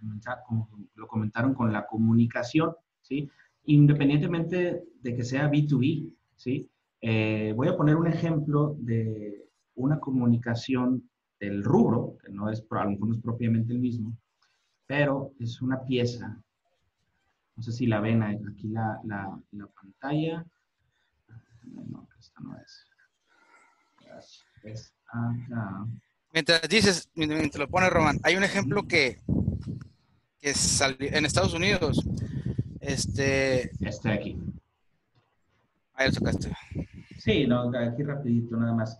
S1: como lo comentaron, con la comunicación, ¿sí? Independientemente de que sea B2B, ¿sí? Eh, voy a poner un ejemplo de una comunicación del rubro, que no es, a lo mejor no es propiamente el mismo, pero es una pieza. No sé si la ven aquí la, la, la pantalla. No, esta no es.
S3: Es Mientras dices, mientras lo pone Román, hay un ejemplo que, que salió en Estados Unidos. Este.
S1: Este aquí.
S3: Ahí lo sacaste.
S1: Sí, no, aquí rapidito nada más.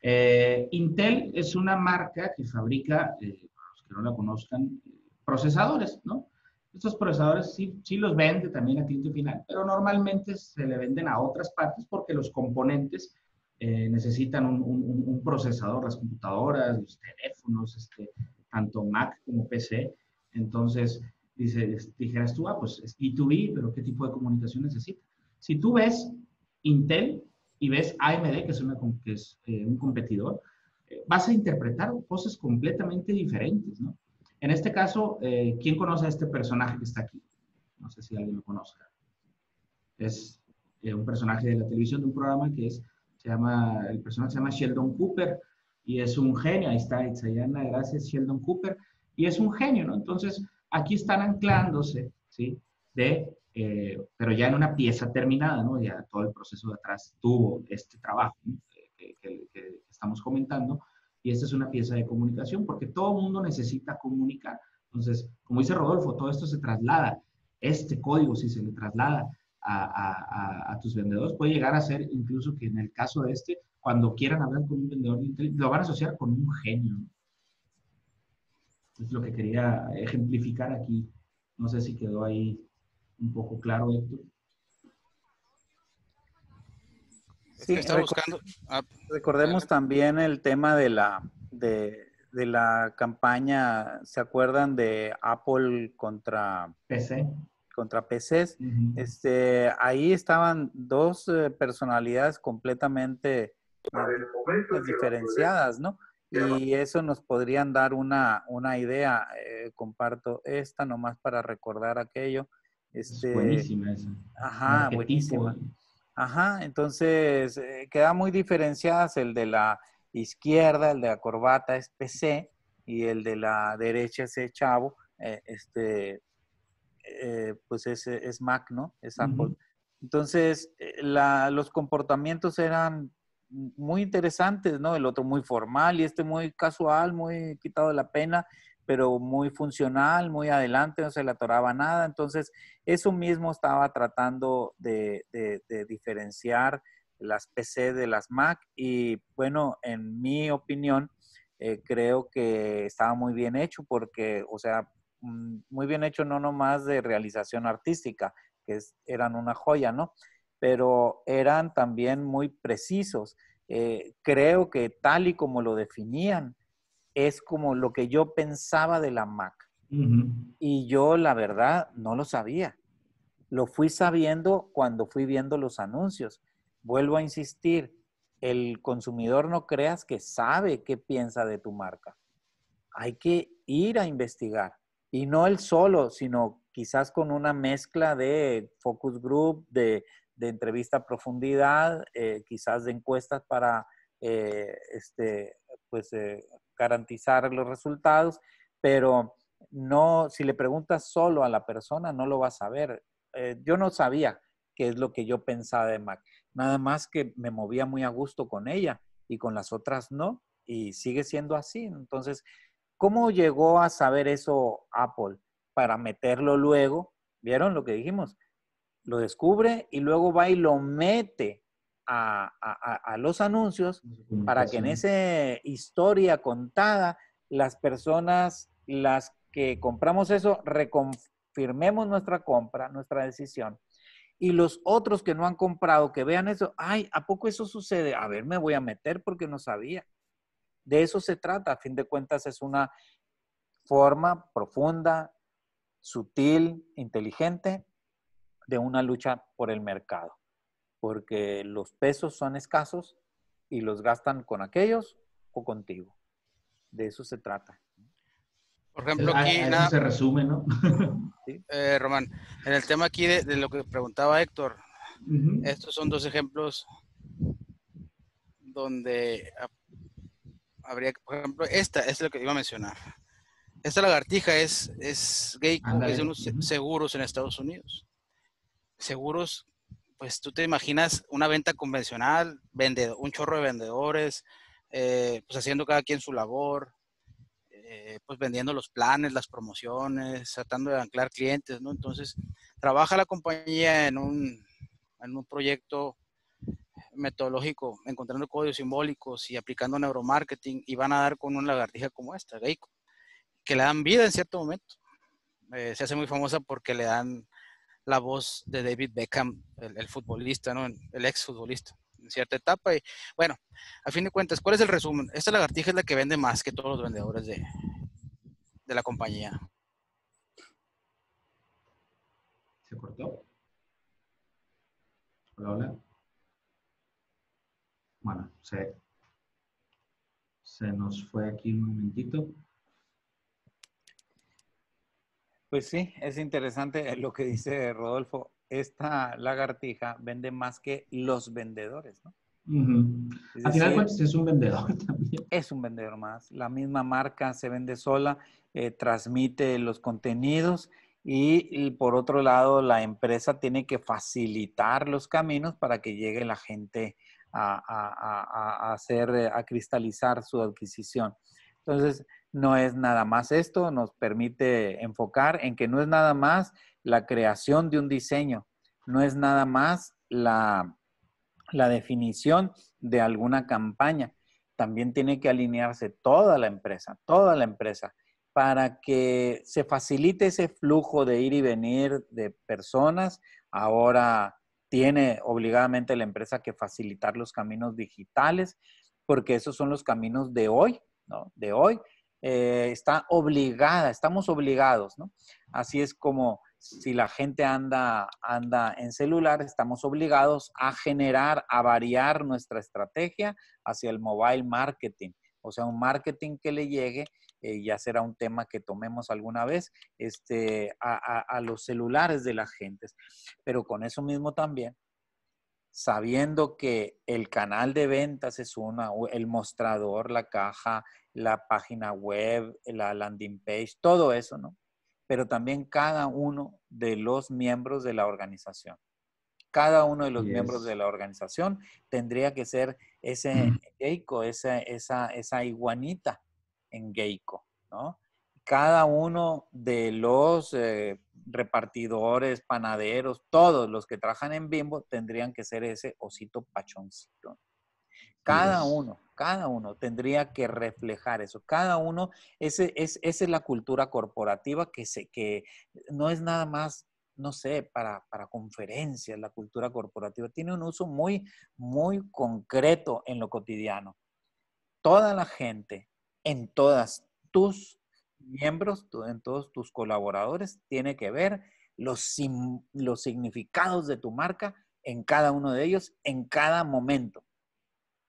S1: Eh, Intel es una marca que fabrica, eh, para los que no la conozcan, procesadores, ¿no? Estos procesadores sí, sí los vende también a cliente final, pero normalmente se le venden a otras partes porque los componentes eh, necesitan un, un, procesador, las computadoras, los teléfonos, este, tanto Mac como PC. Entonces, dice, dijeras tú, ah, pues es B2B, pero ¿qué tipo de comunicación necesita? Si tú ves Intel y ves AMD, que es, una, que es eh, un competidor, eh, vas a interpretar cosas completamente diferentes, ¿no? En este caso, ¿quién conoce a este personaje que está aquí? No sé si alguien lo conozca. Es un personaje de la televisión de un programa que es se llama, el personaje se llama Sheldon Cooper y es un genio, ahí está Itzayana, gracias Sheldon Cooper, y es un genio, ¿no? Entonces, aquí están anclándose, ¿sí? De, eh, pero ya en una pieza terminada, ¿no? Ya todo el proceso de atrás tuvo este trabajo que, que, estamos comentando, y esta es una pieza de comunicación, porque todo mundo necesita comunicar. Entonces, como dice Rodolfo, todo esto se traslada, este código, si se le traslada a, tus vendedores. Puede llegar a ser incluso que en el caso de este, cuando quieran hablar con un vendedor, lo van a asociar con un genio. Es lo que quería ejemplificar aquí. No sé si quedó ahí un poco claro, Héctor.
S2: Sí, buscando. Ah, recordemos también el tema de la, de, de, la campaña, ¿se acuerdan de Apple contra
S1: PC?
S2: Contra PCs. este, ahí estaban dos eh, personalidades completamente eh, diferenciadas, ¿no? Y eso nos podrían dar una, una idea. Eh, comparto esta nomás para recordar aquello. Este,
S1: buenísima esa.
S2: Ajá, buenísima. Ajá, entonces queda muy diferenciadas el de la izquierda, el de la corbata es PC y el de la derecha es chavo, este, eh, pues es, es, Mac, ¿no? Es Apple. Entonces, eh, los comportamientos eran muy interesantes, ¿no? El otro muy formal y este muy casual, muy quitado de la pena, pero muy funcional, muy adelante, no se le atoraba nada. Entonces, eso mismo estaba tratando de, diferenciar las PC de las Mac y bueno, en mi opinión, eh, creo que estaba muy bien hecho porque, o sea, muy bien hecho, no nomás de realización artística, que eran una joya, ¿no? Pero eran también muy precisos. Eh, creo que tal y como lo definían, es como lo que yo pensaba de la Mac. Y yo, la verdad, no lo sabía. Lo fui sabiendo cuando fui viendo los anuncios. Vuelvo a insistir, el consumidor no creas que sabe qué piensa de tu marca. Hay que ir a investigar. Y no él solo, sino quizás con una mezcla de focus group, de, entrevista a profundidad, eh, quizás de encuestas para eh, este, pues, eh, garantizar los resultados, pero no, si le preguntas solo a la persona, no lo vas a saber. yo no sabía qué es lo que yo pensaba de Mac, nada más que me movía muy a gusto con ella y con las otras no, y sigue siendo así. Entonces, ¿Cómo llegó a saber eso Apple para meterlo luego? ¿Vieron lo que dijimos? Lo descubre y luego va y lo mete a, los anuncios para que en esa historia contada las personas, las que compramos eso, reconfirmemos nuestra compra, nuestra decisión. Y los otros que no han comprado, que vean eso, ay, ¿a poco eso sucede? A ver, me voy a meter porque no sabía. De eso se trata, a fin de cuentas es una forma profunda, sutil, inteligente de una lucha por el mercado, porque los pesos son escasos y los gastan con aquellos o contigo. De eso se trata.
S3: Por ejemplo, aquí
S1: se resume, ¿no?
S3: Eh, Román, en el tema aquí de, lo que preguntaba Héctor, estos son dos ejemplos donde habría, por ejemplo, esta es lo que iba a mencionar. Esta lagartija es, es gay, es de unos seguros en Estados Unidos. Seguros, pues tú te imaginas una venta convencional, un chorro de vendedores, eh, pues haciendo cada quien su labor, eh, pues vendiendo los planes, las promociones, tratando de anclar clientes, ¿no? Entonces, trabaja la compañía en un, en un proyecto metodológico, encontrando códigos simbólicos y aplicando neuromarketing y van a dar con una lagartija como esta, Geico, que le dan vida en cierto momento. Eh, se hace muy famosa porque le dan la voz de David Beckham, el, el futbolista, ¿no? El ex futbolista en cierta etapa. Y bueno, a fin de cuentas, ¿cuál es el resumen? Esta lagartija es la que vende más que todos los vendedores de, de la compañía.
S1: ¿Se cortó? Hola, hola. Bueno, se, se nos fue aquí un momentito.
S2: Pues sí, es interesante lo que dice Rodolfo esta lagartija vende más que los vendedores, ¿no?
S1: Al final es un vendedor también.
S2: Es un vendedor más. La misma marca se vende sola, eh, transmite los contenidos y, por otro lado la empresa tiene que facilitar los caminos para que llegue la gente a, hacer, eh, a cristalizar su adquisición. Entonces, no es nada más esto, nos permite enfocar en que no es nada más la creación de un diseño, no es nada más la, definición de alguna campaña. También tiene que alinearse toda la empresa, toda la empresa, para que se facilite ese flujo de ir y venir de personas. Ahora tiene obligadamente la empresa que facilitar los caminos digitales, porque esos son los caminos de hoy, ¿no? De hoy. Eh, está obligada, estamos obligados, ¿no? Así es como si la gente anda, anda en celular, estamos obligados a generar, a variar nuestra estrategia hacia el mobile marketing. O sea, un marketing que le llegue, eh, ya será un tema que tomemos alguna vez, este, a, a los celulares de la gente. Pero con eso mismo también, sabiendo que el canal de ventas es una, el mostrador, la caja, la página web, la landing page, todo eso, ¿no? pero también cada uno de los miembros de la organización. Cada uno de los miembros de la organización tendría que ser ese Geico, esa, esa, esa iguanita en Geico, ¿no? Cada uno de los eh, repartidores, panaderos, todos los que trabajan en Bimbo tendrían que ser ese osito pachoncito. Cada uno, cada uno tendría que reflejar eso. Cada uno, ese, es, esa es la cultura corporativa que, se, que no es nada más, no sé, para, para conferencias, la cultura corporativa. Tiene un uso muy, muy concreto en lo cotidiano. Toda la gente, en todas tus miembros, en todos tus colaboradores, tiene que ver los, los significados de tu marca en cada uno de ellos, en cada momento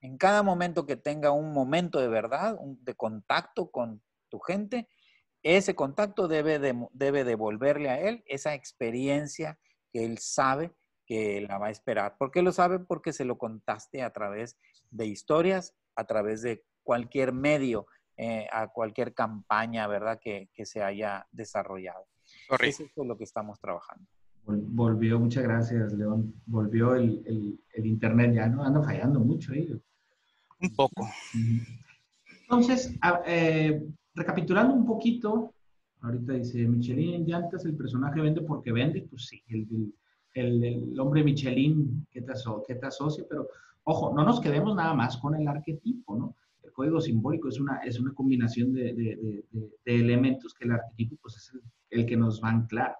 S2: en cada momento que tenga un momento de verdad, de contacto con tu gente, ese contacto debe, debe devolverle a él esa experiencia que él sabe que la va a esperar. ¿Por qué lo sabe? Porque se lo contaste a través de historias, a través de cualquier medio, eh, a cualquier campaña, ¿verdad? Que, se haya desarrollado. Eso es lo que estamos trabajando.
S1: Volvió, muchas gracias, León. Volvió el, Internet, ya no anda fallando mucho ahí.
S3: Un poco.
S1: Entonces, eh, recapitulando un poquito, ahorita dice Michelin en llantas, el personaje vende porque vende, pues sí, el, el, hombre Michelin que te, que te asocia, pero ojo, no nos quedemos nada más con el arquetipo, ¿no? El código simbólico es una, es una combinación de, de, de, elementos que el arquetipo pues, es el, que nos va a anclar.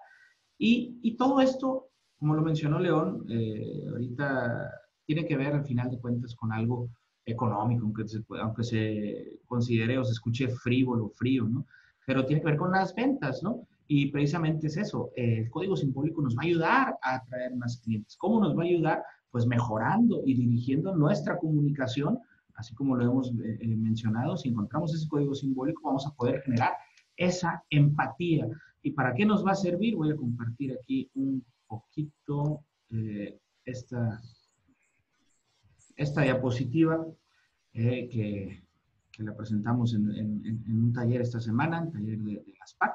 S1: Y, y, todo esto, como lo mencionó León, eh, ahorita tiene que ver al final de cuentas con algo económico, aunque se, aunque se considere o se escuche frívolo, frío, ¿no? pero tiene que ver con las ventas, ¿no? Y precisamente es eso, el código simbólico nos va a ayudar a atraer más clientes. ¿Cómo nos va a ayudar? Pues mejorando y dirigiendo nuestra comunicación, así como lo hemos eh, eh, mencionado, si encontramos ese código simbólico vamos a poder generar esa empatía. ¿Y para qué nos va a servir? Voy a compartir aquí un poquito eh, esta, esta diapositiva que, la presentamos en, un taller esta semana, un taller de, las PAC.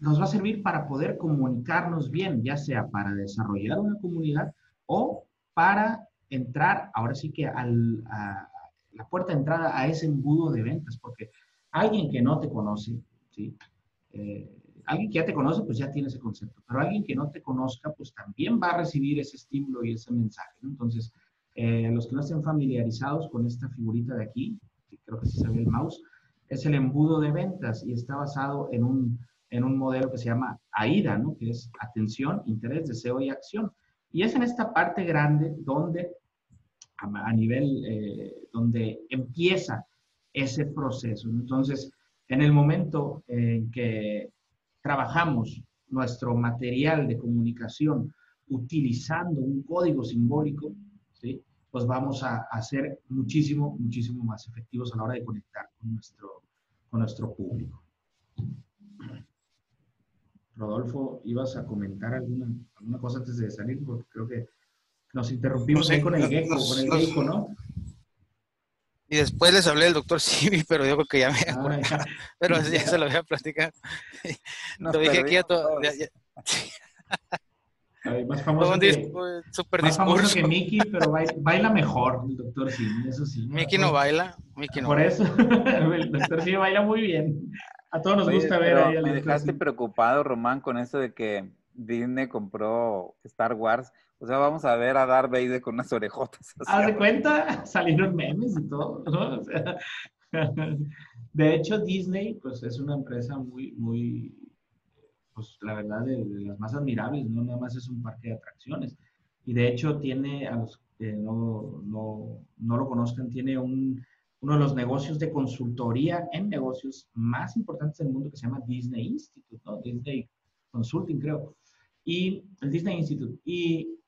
S1: Nos va a servir para poder comunicarnos bien, ya sea para desarrollar una comunidad o para entrar, ahora sí que a la puerta de entrada a ese embudo de ventas, porque alguien que no te conoce, ¿sí? Eh, alguien que ya te conoce, pues ya tiene ese concepto, pero alguien que no te conozca, pues también va a recibir ese estímulo y ese mensaje. Entonces, eh, los que no estén familiarizados con esta figurita de aquí, que creo que sí se ve el mouse, es el embudo de ventas y está basado en un, en un modelo que se llama AIDA, ¿no? que es atención, interés, deseo y acción. Y es en esta parte grande donde, a, nivel, eh, donde empieza ese proceso. Entonces, en el momento en que trabajamos nuestro material de comunicación utilizando un código simbólico, ¿sí? pues vamos a, a, ser muchísimo, muchísimo más efectivos a la hora de conectar con nuestro, con nuestro público. Rodolfo, ¿ibas a comentar alguna, alguna cosa antes de salir? Porque creo que nos interrumpimos ahí con el gecko, con el gecko, ¿no?
S3: Y después les hablé del doctor Sibi, pero yo creo que ya me ah, Pero ya se lo voy a platicar. lo dije aquí a todo.
S1: más famoso, que, más famoso que Mickey, pero baila, mejor el doctor Simi, eso sí.
S3: Mickey no baila. Mickey no
S1: Por eso, el doctor Simi baila muy bien. A todos nos gusta ver ahí
S2: Me dejaste preocupado, Román, con eso de que Disney compró Star Wars. O sea, vamos a ver a Darth Vader con unas orejotas.
S1: Haz de cuenta, salieron memes y todo, ¿no? O sea, de hecho, Disney, pues es una empresa muy, muy pues la verdad, de, las más admirables, no nada más es un parque de atracciones. Y de hecho tiene, a los que no, no, no lo conozcan, tiene un, uno de los negocios de consultoría en negocios más importantes del mundo que se llama Disney Institute, ¿no? Disney Consulting, creo. Y el Disney Institute. Y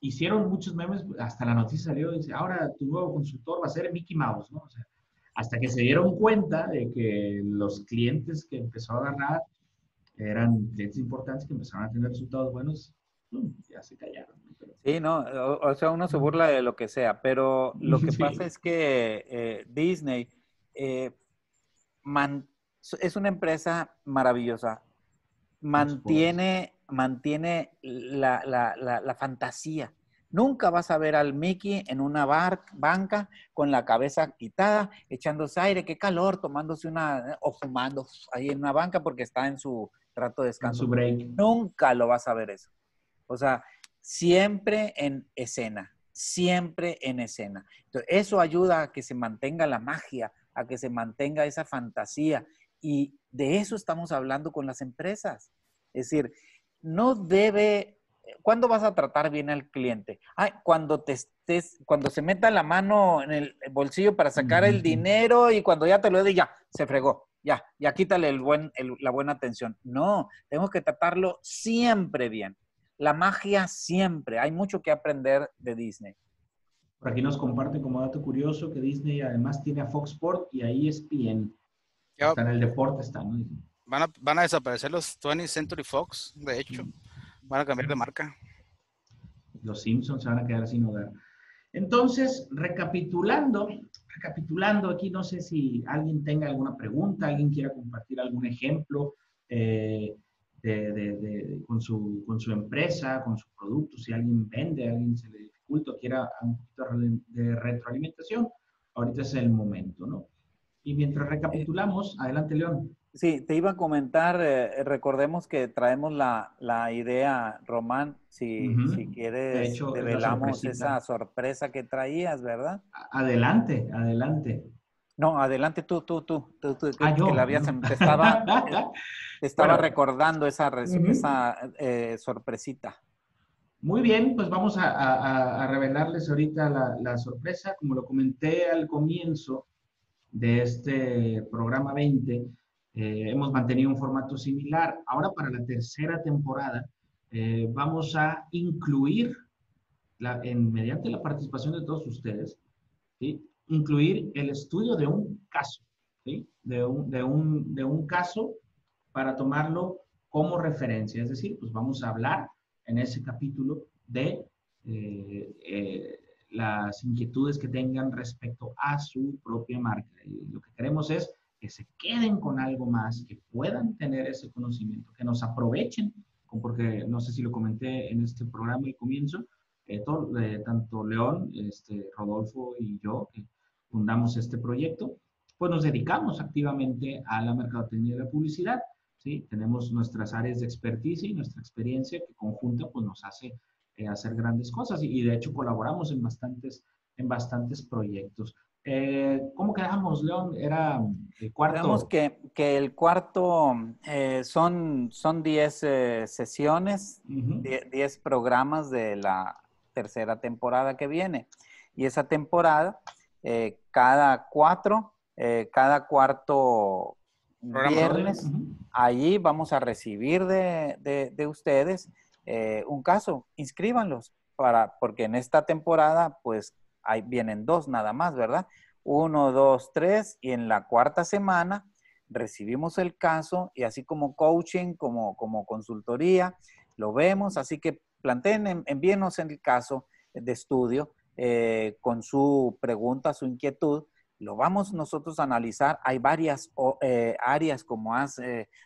S1: hicieron muchos memes, hasta la noticia salió, dice, ahora tu nuevo consultor va a ser Mickey Mouse, ¿no? O sea, hasta que se dieron cuenta de que los clientes que empezó a agarrar eran clientes importantes que empezaron a tener resultados buenos, ya se callaron.
S2: Sí, no, o, sea, uno se burla de lo que sea, pero lo que pasa es que eh, Disney eh, es una empresa maravillosa, mantiene, mantiene la, la, la, fantasía. Nunca vas a ver al Mickey en una bar, banca con la cabeza quitada, echándose aire, qué calor, tomándose una o fumando ahí en una banca porque está en su, trato de descanso. Nunca lo vas a ver eso. O sea, siempre en escena, siempre en escena. Entonces, eso ayuda a que se mantenga la magia, a que se mantenga esa fantasía. Y de eso estamos hablando con las empresas. Es decir, no debe, ¿cuándo vas a tratar bien al cliente? Ay, cuando te estés, cuando se meta la mano en el bolsillo para sacar el dinero y cuando ya te lo dé, ya, se fregó ya, ya quítale el buen, la buena atención. No, tenemos que tratarlo siempre bien. La magia siempre. Hay mucho que aprender de Disney.
S1: Por aquí nos comparten como dato curioso que Disney además tiene a Fox Sport y ahí es bien. Está en el deporte, está, ¿no?
S3: Van a, van a desaparecer los 20th Century Fox, de hecho. Van a cambiar de marca.
S1: Los Simpsons se van a quedar sin hogar. Entonces, recapitulando, recapitulando aquí, no sé si alguien tenga alguna pregunta, alguien quiera compartir algún ejemplo eh, con, su, con, su, empresa, con su producto, si alguien vende, alguien se le dificulta, quiera un poquito de retroalimentación, ahorita es el momento, ¿no? Y mientras recapitulamos, adelante, León.
S2: Sí, te iba a comentar, eh, recordemos que traemos la, la idea, Román, si, si quieres, de develamos esa sorpresa que traías, ¿verdad?
S1: Adelante, adelante.
S2: No, adelante tú, tú, tú, tú, tú ah, que la habías, te estaba, estaba recordando esa, esa eh, sorpresita.
S1: Muy bien, pues vamos a, a, a revelarles ahorita la, la, sorpresa. Como lo comenté al comienzo, de este programa 20, eh, hemos mantenido un formato similar. Ahora para la tercera temporada eh, vamos a incluir, en, mediante la participación de todos ustedes, incluir el estudio de un caso, de, un, de, un, de un caso para tomarlo como referencia. Es decir, pues vamos a hablar en ese capítulo de eh, las inquietudes que tengan respecto a su propia marca. Y lo que queremos es que se queden con algo más, que puedan tener ese conocimiento, que nos aprovechen, porque no sé si lo comenté en este programa al comienzo, eh, tanto León, este, Rodolfo y yo, que fundamos este proyecto, pues nos dedicamos activamente a la mercadotecnia y la publicidad. ¿sí? Tenemos nuestras áreas de expertise y nuestra experiencia que conjunta pues, nos hace eh, hacer grandes cosas y, de hecho colaboramos en bastantes, en bastantes proyectos. Eh, ¿Cómo quedamos, León? Era el cuarto.
S2: Quedamos que, que el cuarto eh, son 10 sesiones, 10 programas de la tercera temporada que viene. Y esa temporada, cada cuatro, cada cuarto viernes, allí vamos a recibir de, de, de ustedes eh, un caso, inscríbanlos, para, porque en esta temporada, pues, ahí vienen dos nada más, ¿verdad? Uno, dos, tres, y en la cuarta semana recibimos el caso y así como coaching, como, como consultoría, lo vemos, así que planteen, envíenos en el caso de estudio eh, con su pregunta, su inquietud, lo vamos nosotros a analizar. Hay varias eh, áreas, como,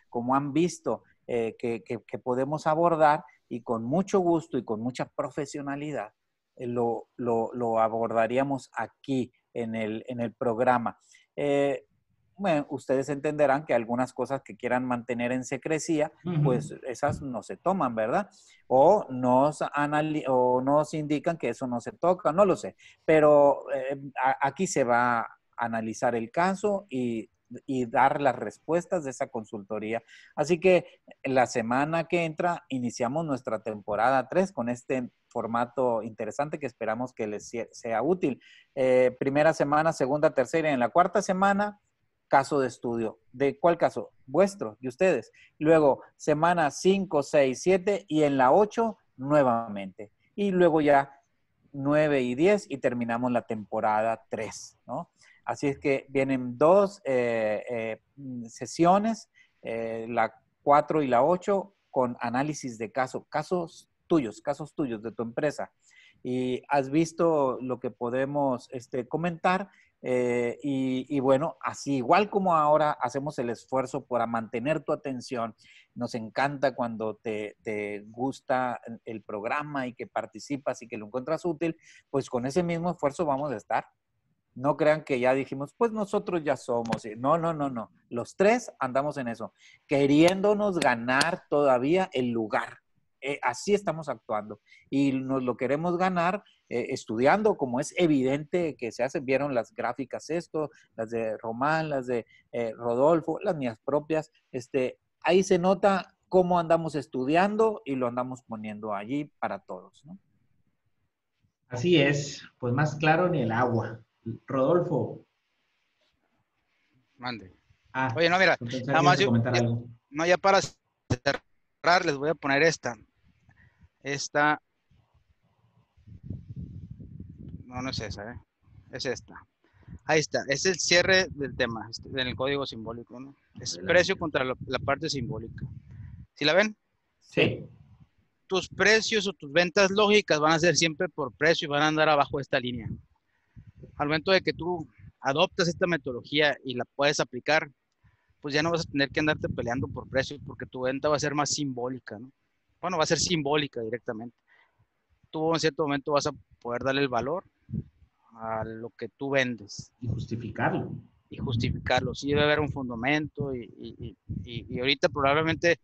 S2: como han visto, que, podemos abordar y con mucho gusto y con mucha profesionalidad eh, lo, lo, abordaríamos aquí en el, en el programa. Eh, bueno, ustedes entenderán que algunas cosas que quieran mantener en secrecía, pues esas no se toman, ¿verdad? O nos, o nos indican que eso no se toca, no lo sé. Pero eh, aquí se va a analizar el caso y y dar las respuestas de esa consultoría. Así que la semana que entra iniciamos nuestra temporada 3 con este formato interesante que esperamos que les sea útil. Eh, primera semana, segunda, tercera y en la cuarta semana, caso de estudio. ¿De cuál caso? Vuestro, de ustedes. Luego, semana 5, 6, 7 y en la 8 nuevamente. Y luego ya 9 y 10 y terminamos la temporada 3, ¿no? Así es que vienen dos eh, eh, sesiones, eh, la 4 y la 8, con análisis de caso, casos tuyos, casos tuyos de tu empresa. Y has visto lo que podemos este, comentar. y, bueno, así igual como ahora hacemos el esfuerzo para mantener tu atención, nos encanta cuando te, gusta el programa y que participas y que lo encuentras útil, pues con ese mismo esfuerzo vamos a estar no crean que ya dijimos, pues nosotros ya somos. No, no, no, no. Los tres andamos en eso, queriéndonos ganar todavía el lugar. Eh, así estamos actuando y nos lo queremos ganar eh, estudiando, como es evidente que se hacen. Vieron las gráficas esto, las de Román, las de eh, Rodolfo, las mías propias. Este, ahí se nota cómo andamos estudiando y lo andamos poniendo allí para todos.
S1: Así es, pues más claro ni el agua. Rodolfo.
S3: Mande. Ah, Oye, no, mira, nada más yo, no, ya para cerrar, les voy a poner esta. Esta. No, no es esa, ¿eh? Es esta. Ahí está. Es el cierre del tema, este, en el código simbólico, ¿no? Es precio contra la, la parte simbólica. ¿Sí la ven?
S1: Sí.
S3: Tus precios o tus ventas lógicas van a ser siempre por precio y van a andar abajo de esta línea al momento de que tú adoptas esta metodología y la puedes aplicar, pues ya no vas a tener que andarte peleando por precio porque tu venta va a ser más simbólica, ¿no? Bueno, va a ser simbólica directamente. Tú en cierto momento vas a poder darle el valor a lo que tú vendes.
S1: Y justificarlo.
S3: Y justificarlo. Sí debe haber un fundamento y, y, y, y ahorita probablemente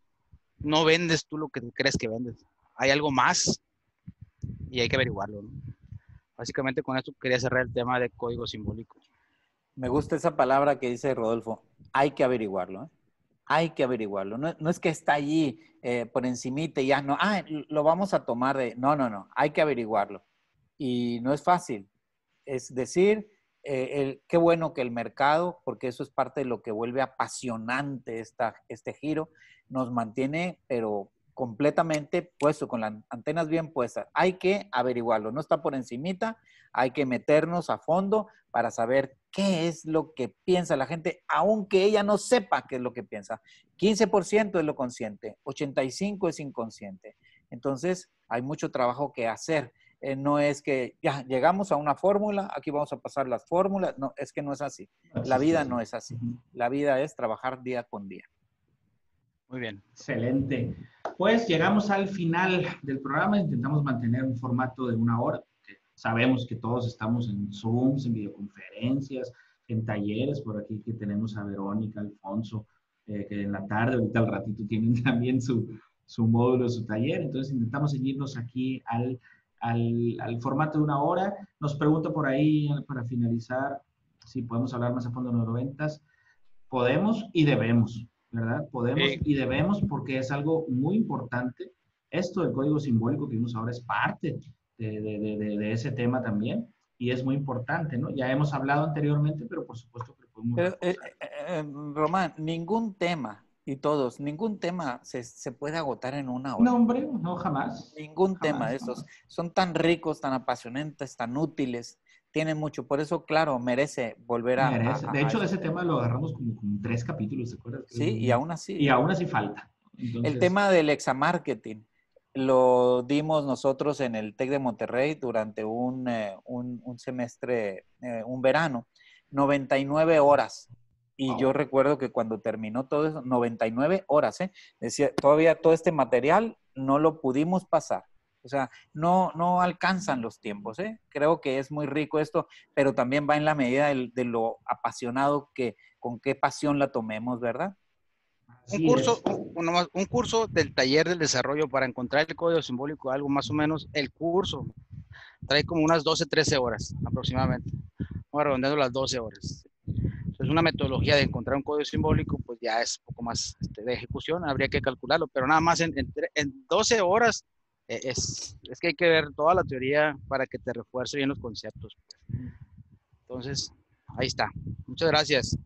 S3: no vendes tú lo que crees que vendes. Hay algo más y hay que averiguarlo. ¿no? Básicamente con esto quería cerrar el tema de código simbólico.
S2: Me gusta esa palabra que dice Rodolfo. Hay que averiguarlo. ¿eh? Hay que averiguarlo. No, es que está allí eh, por encimita y ya no. Ah, lo vamos a tomar de... No, no, no. Hay que averiguarlo. Y no es fácil. Es decir, eh, qué bueno que el mercado, porque eso es parte de lo que vuelve apasionante esta, este giro, nos mantiene, pero completamente puesto, con las antenas bien puestas. Hay que averiguarlo, no está por encimita, hay que meternos a fondo para saber qué es lo que piensa la gente, aunque ella no sepa qué es lo que piensa. 15% es lo consciente, 85% es inconsciente. Entonces, hay mucho trabajo que hacer. Eh, no es que ya llegamos a una fórmula, aquí vamos a pasar las fórmulas. No, es que no es así. La vida no es así. La vida es trabajar día con día.
S1: Muy bien. Excelente. Pues llegamos al final del programa. Intentamos mantener un formato de una hora. Sabemos que todos estamos en Zooms, en videoconferencias, en talleres. Por aquí que tenemos a Verónica, Alfonso, eh, que en la tarde, ahorita al ratito tienen también su, su módulo, su taller. Entonces intentamos seguirnos aquí al, al, al, formato de una hora. Nos pregunta por ahí, para finalizar, si podemos hablar más a fondo de los noventas. Podemos y debemos. ¿Verdad? Podemos y debemos porque es algo muy importante. Esto del código simbólico que vimos ahora es parte de, de, de, ese tema también y es muy importante, ¿no? Ya hemos hablado anteriormente, pero por supuesto que podemos...
S2: Pero, eh, eh, eh, Román, ningún tema, y todos, ningún tema se, se, puede agotar en una hora.
S1: No, hombre, no, jamás.
S2: Ningún tema de estos. Son tan ricos, tan apasionantes, tan útiles tiene mucho. Por eso, claro, merece volver a...
S1: de hecho, ese tema lo agarramos como, como tres capítulos, ¿te acuerdas?
S2: Sí, y aún así.
S1: Y aún así falta.
S2: El tema del examarketing lo dimos nosotros en el TEC de Monterrey durante un, eh, un, semestre, eh, un verano, 99 horas. Y yo recuerdo que cuando terminó todo eso, 99 horas, ¿eh? Decía, todavía todo este material no lo pudimos pasar. O sea, no, no alcanzan los tiempos. ¿eh? Creo que es muy rico esto, pero también va en la medida de, lo apasionado que, con qué pasión la tomemos, ¿verdad?
S3: Un curso, un, un, curso del taller del desarrollo para encontrar el código simbólico, algo más o menos, el curso trae como unas 12, 13 horas aproximadamente. Vamos redondeando las 12 horas. Es una metodología de encontrar un código simbólico, pues ya es un poco más este, de ejecución, habría que calcularlo, pero nada más en, en 12 horas es, es, que hay que ver toda la teoría para que te refuerce bien los conceptos. Entonces, ahí está. Muchas gracias.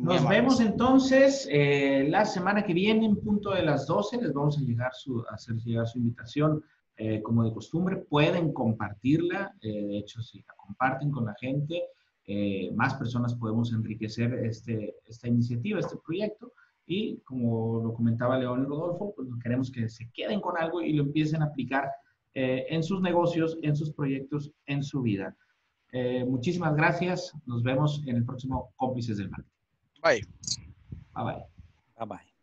S1: Nos vemos entonces eh, la semana que viene en punto de las 12. Les vamos a, llegar su, hacer llegar su invitación eh, como de costumbre. Pueden compartirla. Eh, de hecho, si la comparten con la gente, más personas podemos enriquecer este, esta iniciativa, este proyecto. Y como lo comentaba León y Rodolfo, pues queremos que se queden con algo y lo empiecen a aplicar eh, en sus negocios, en sus proyectos, en su vida. Eh, muchísimas gracias. Nos vemos en el próximo Cómplices del Marketing.
S3: Bye.
S1: Bye bye.
S2: Bye bye.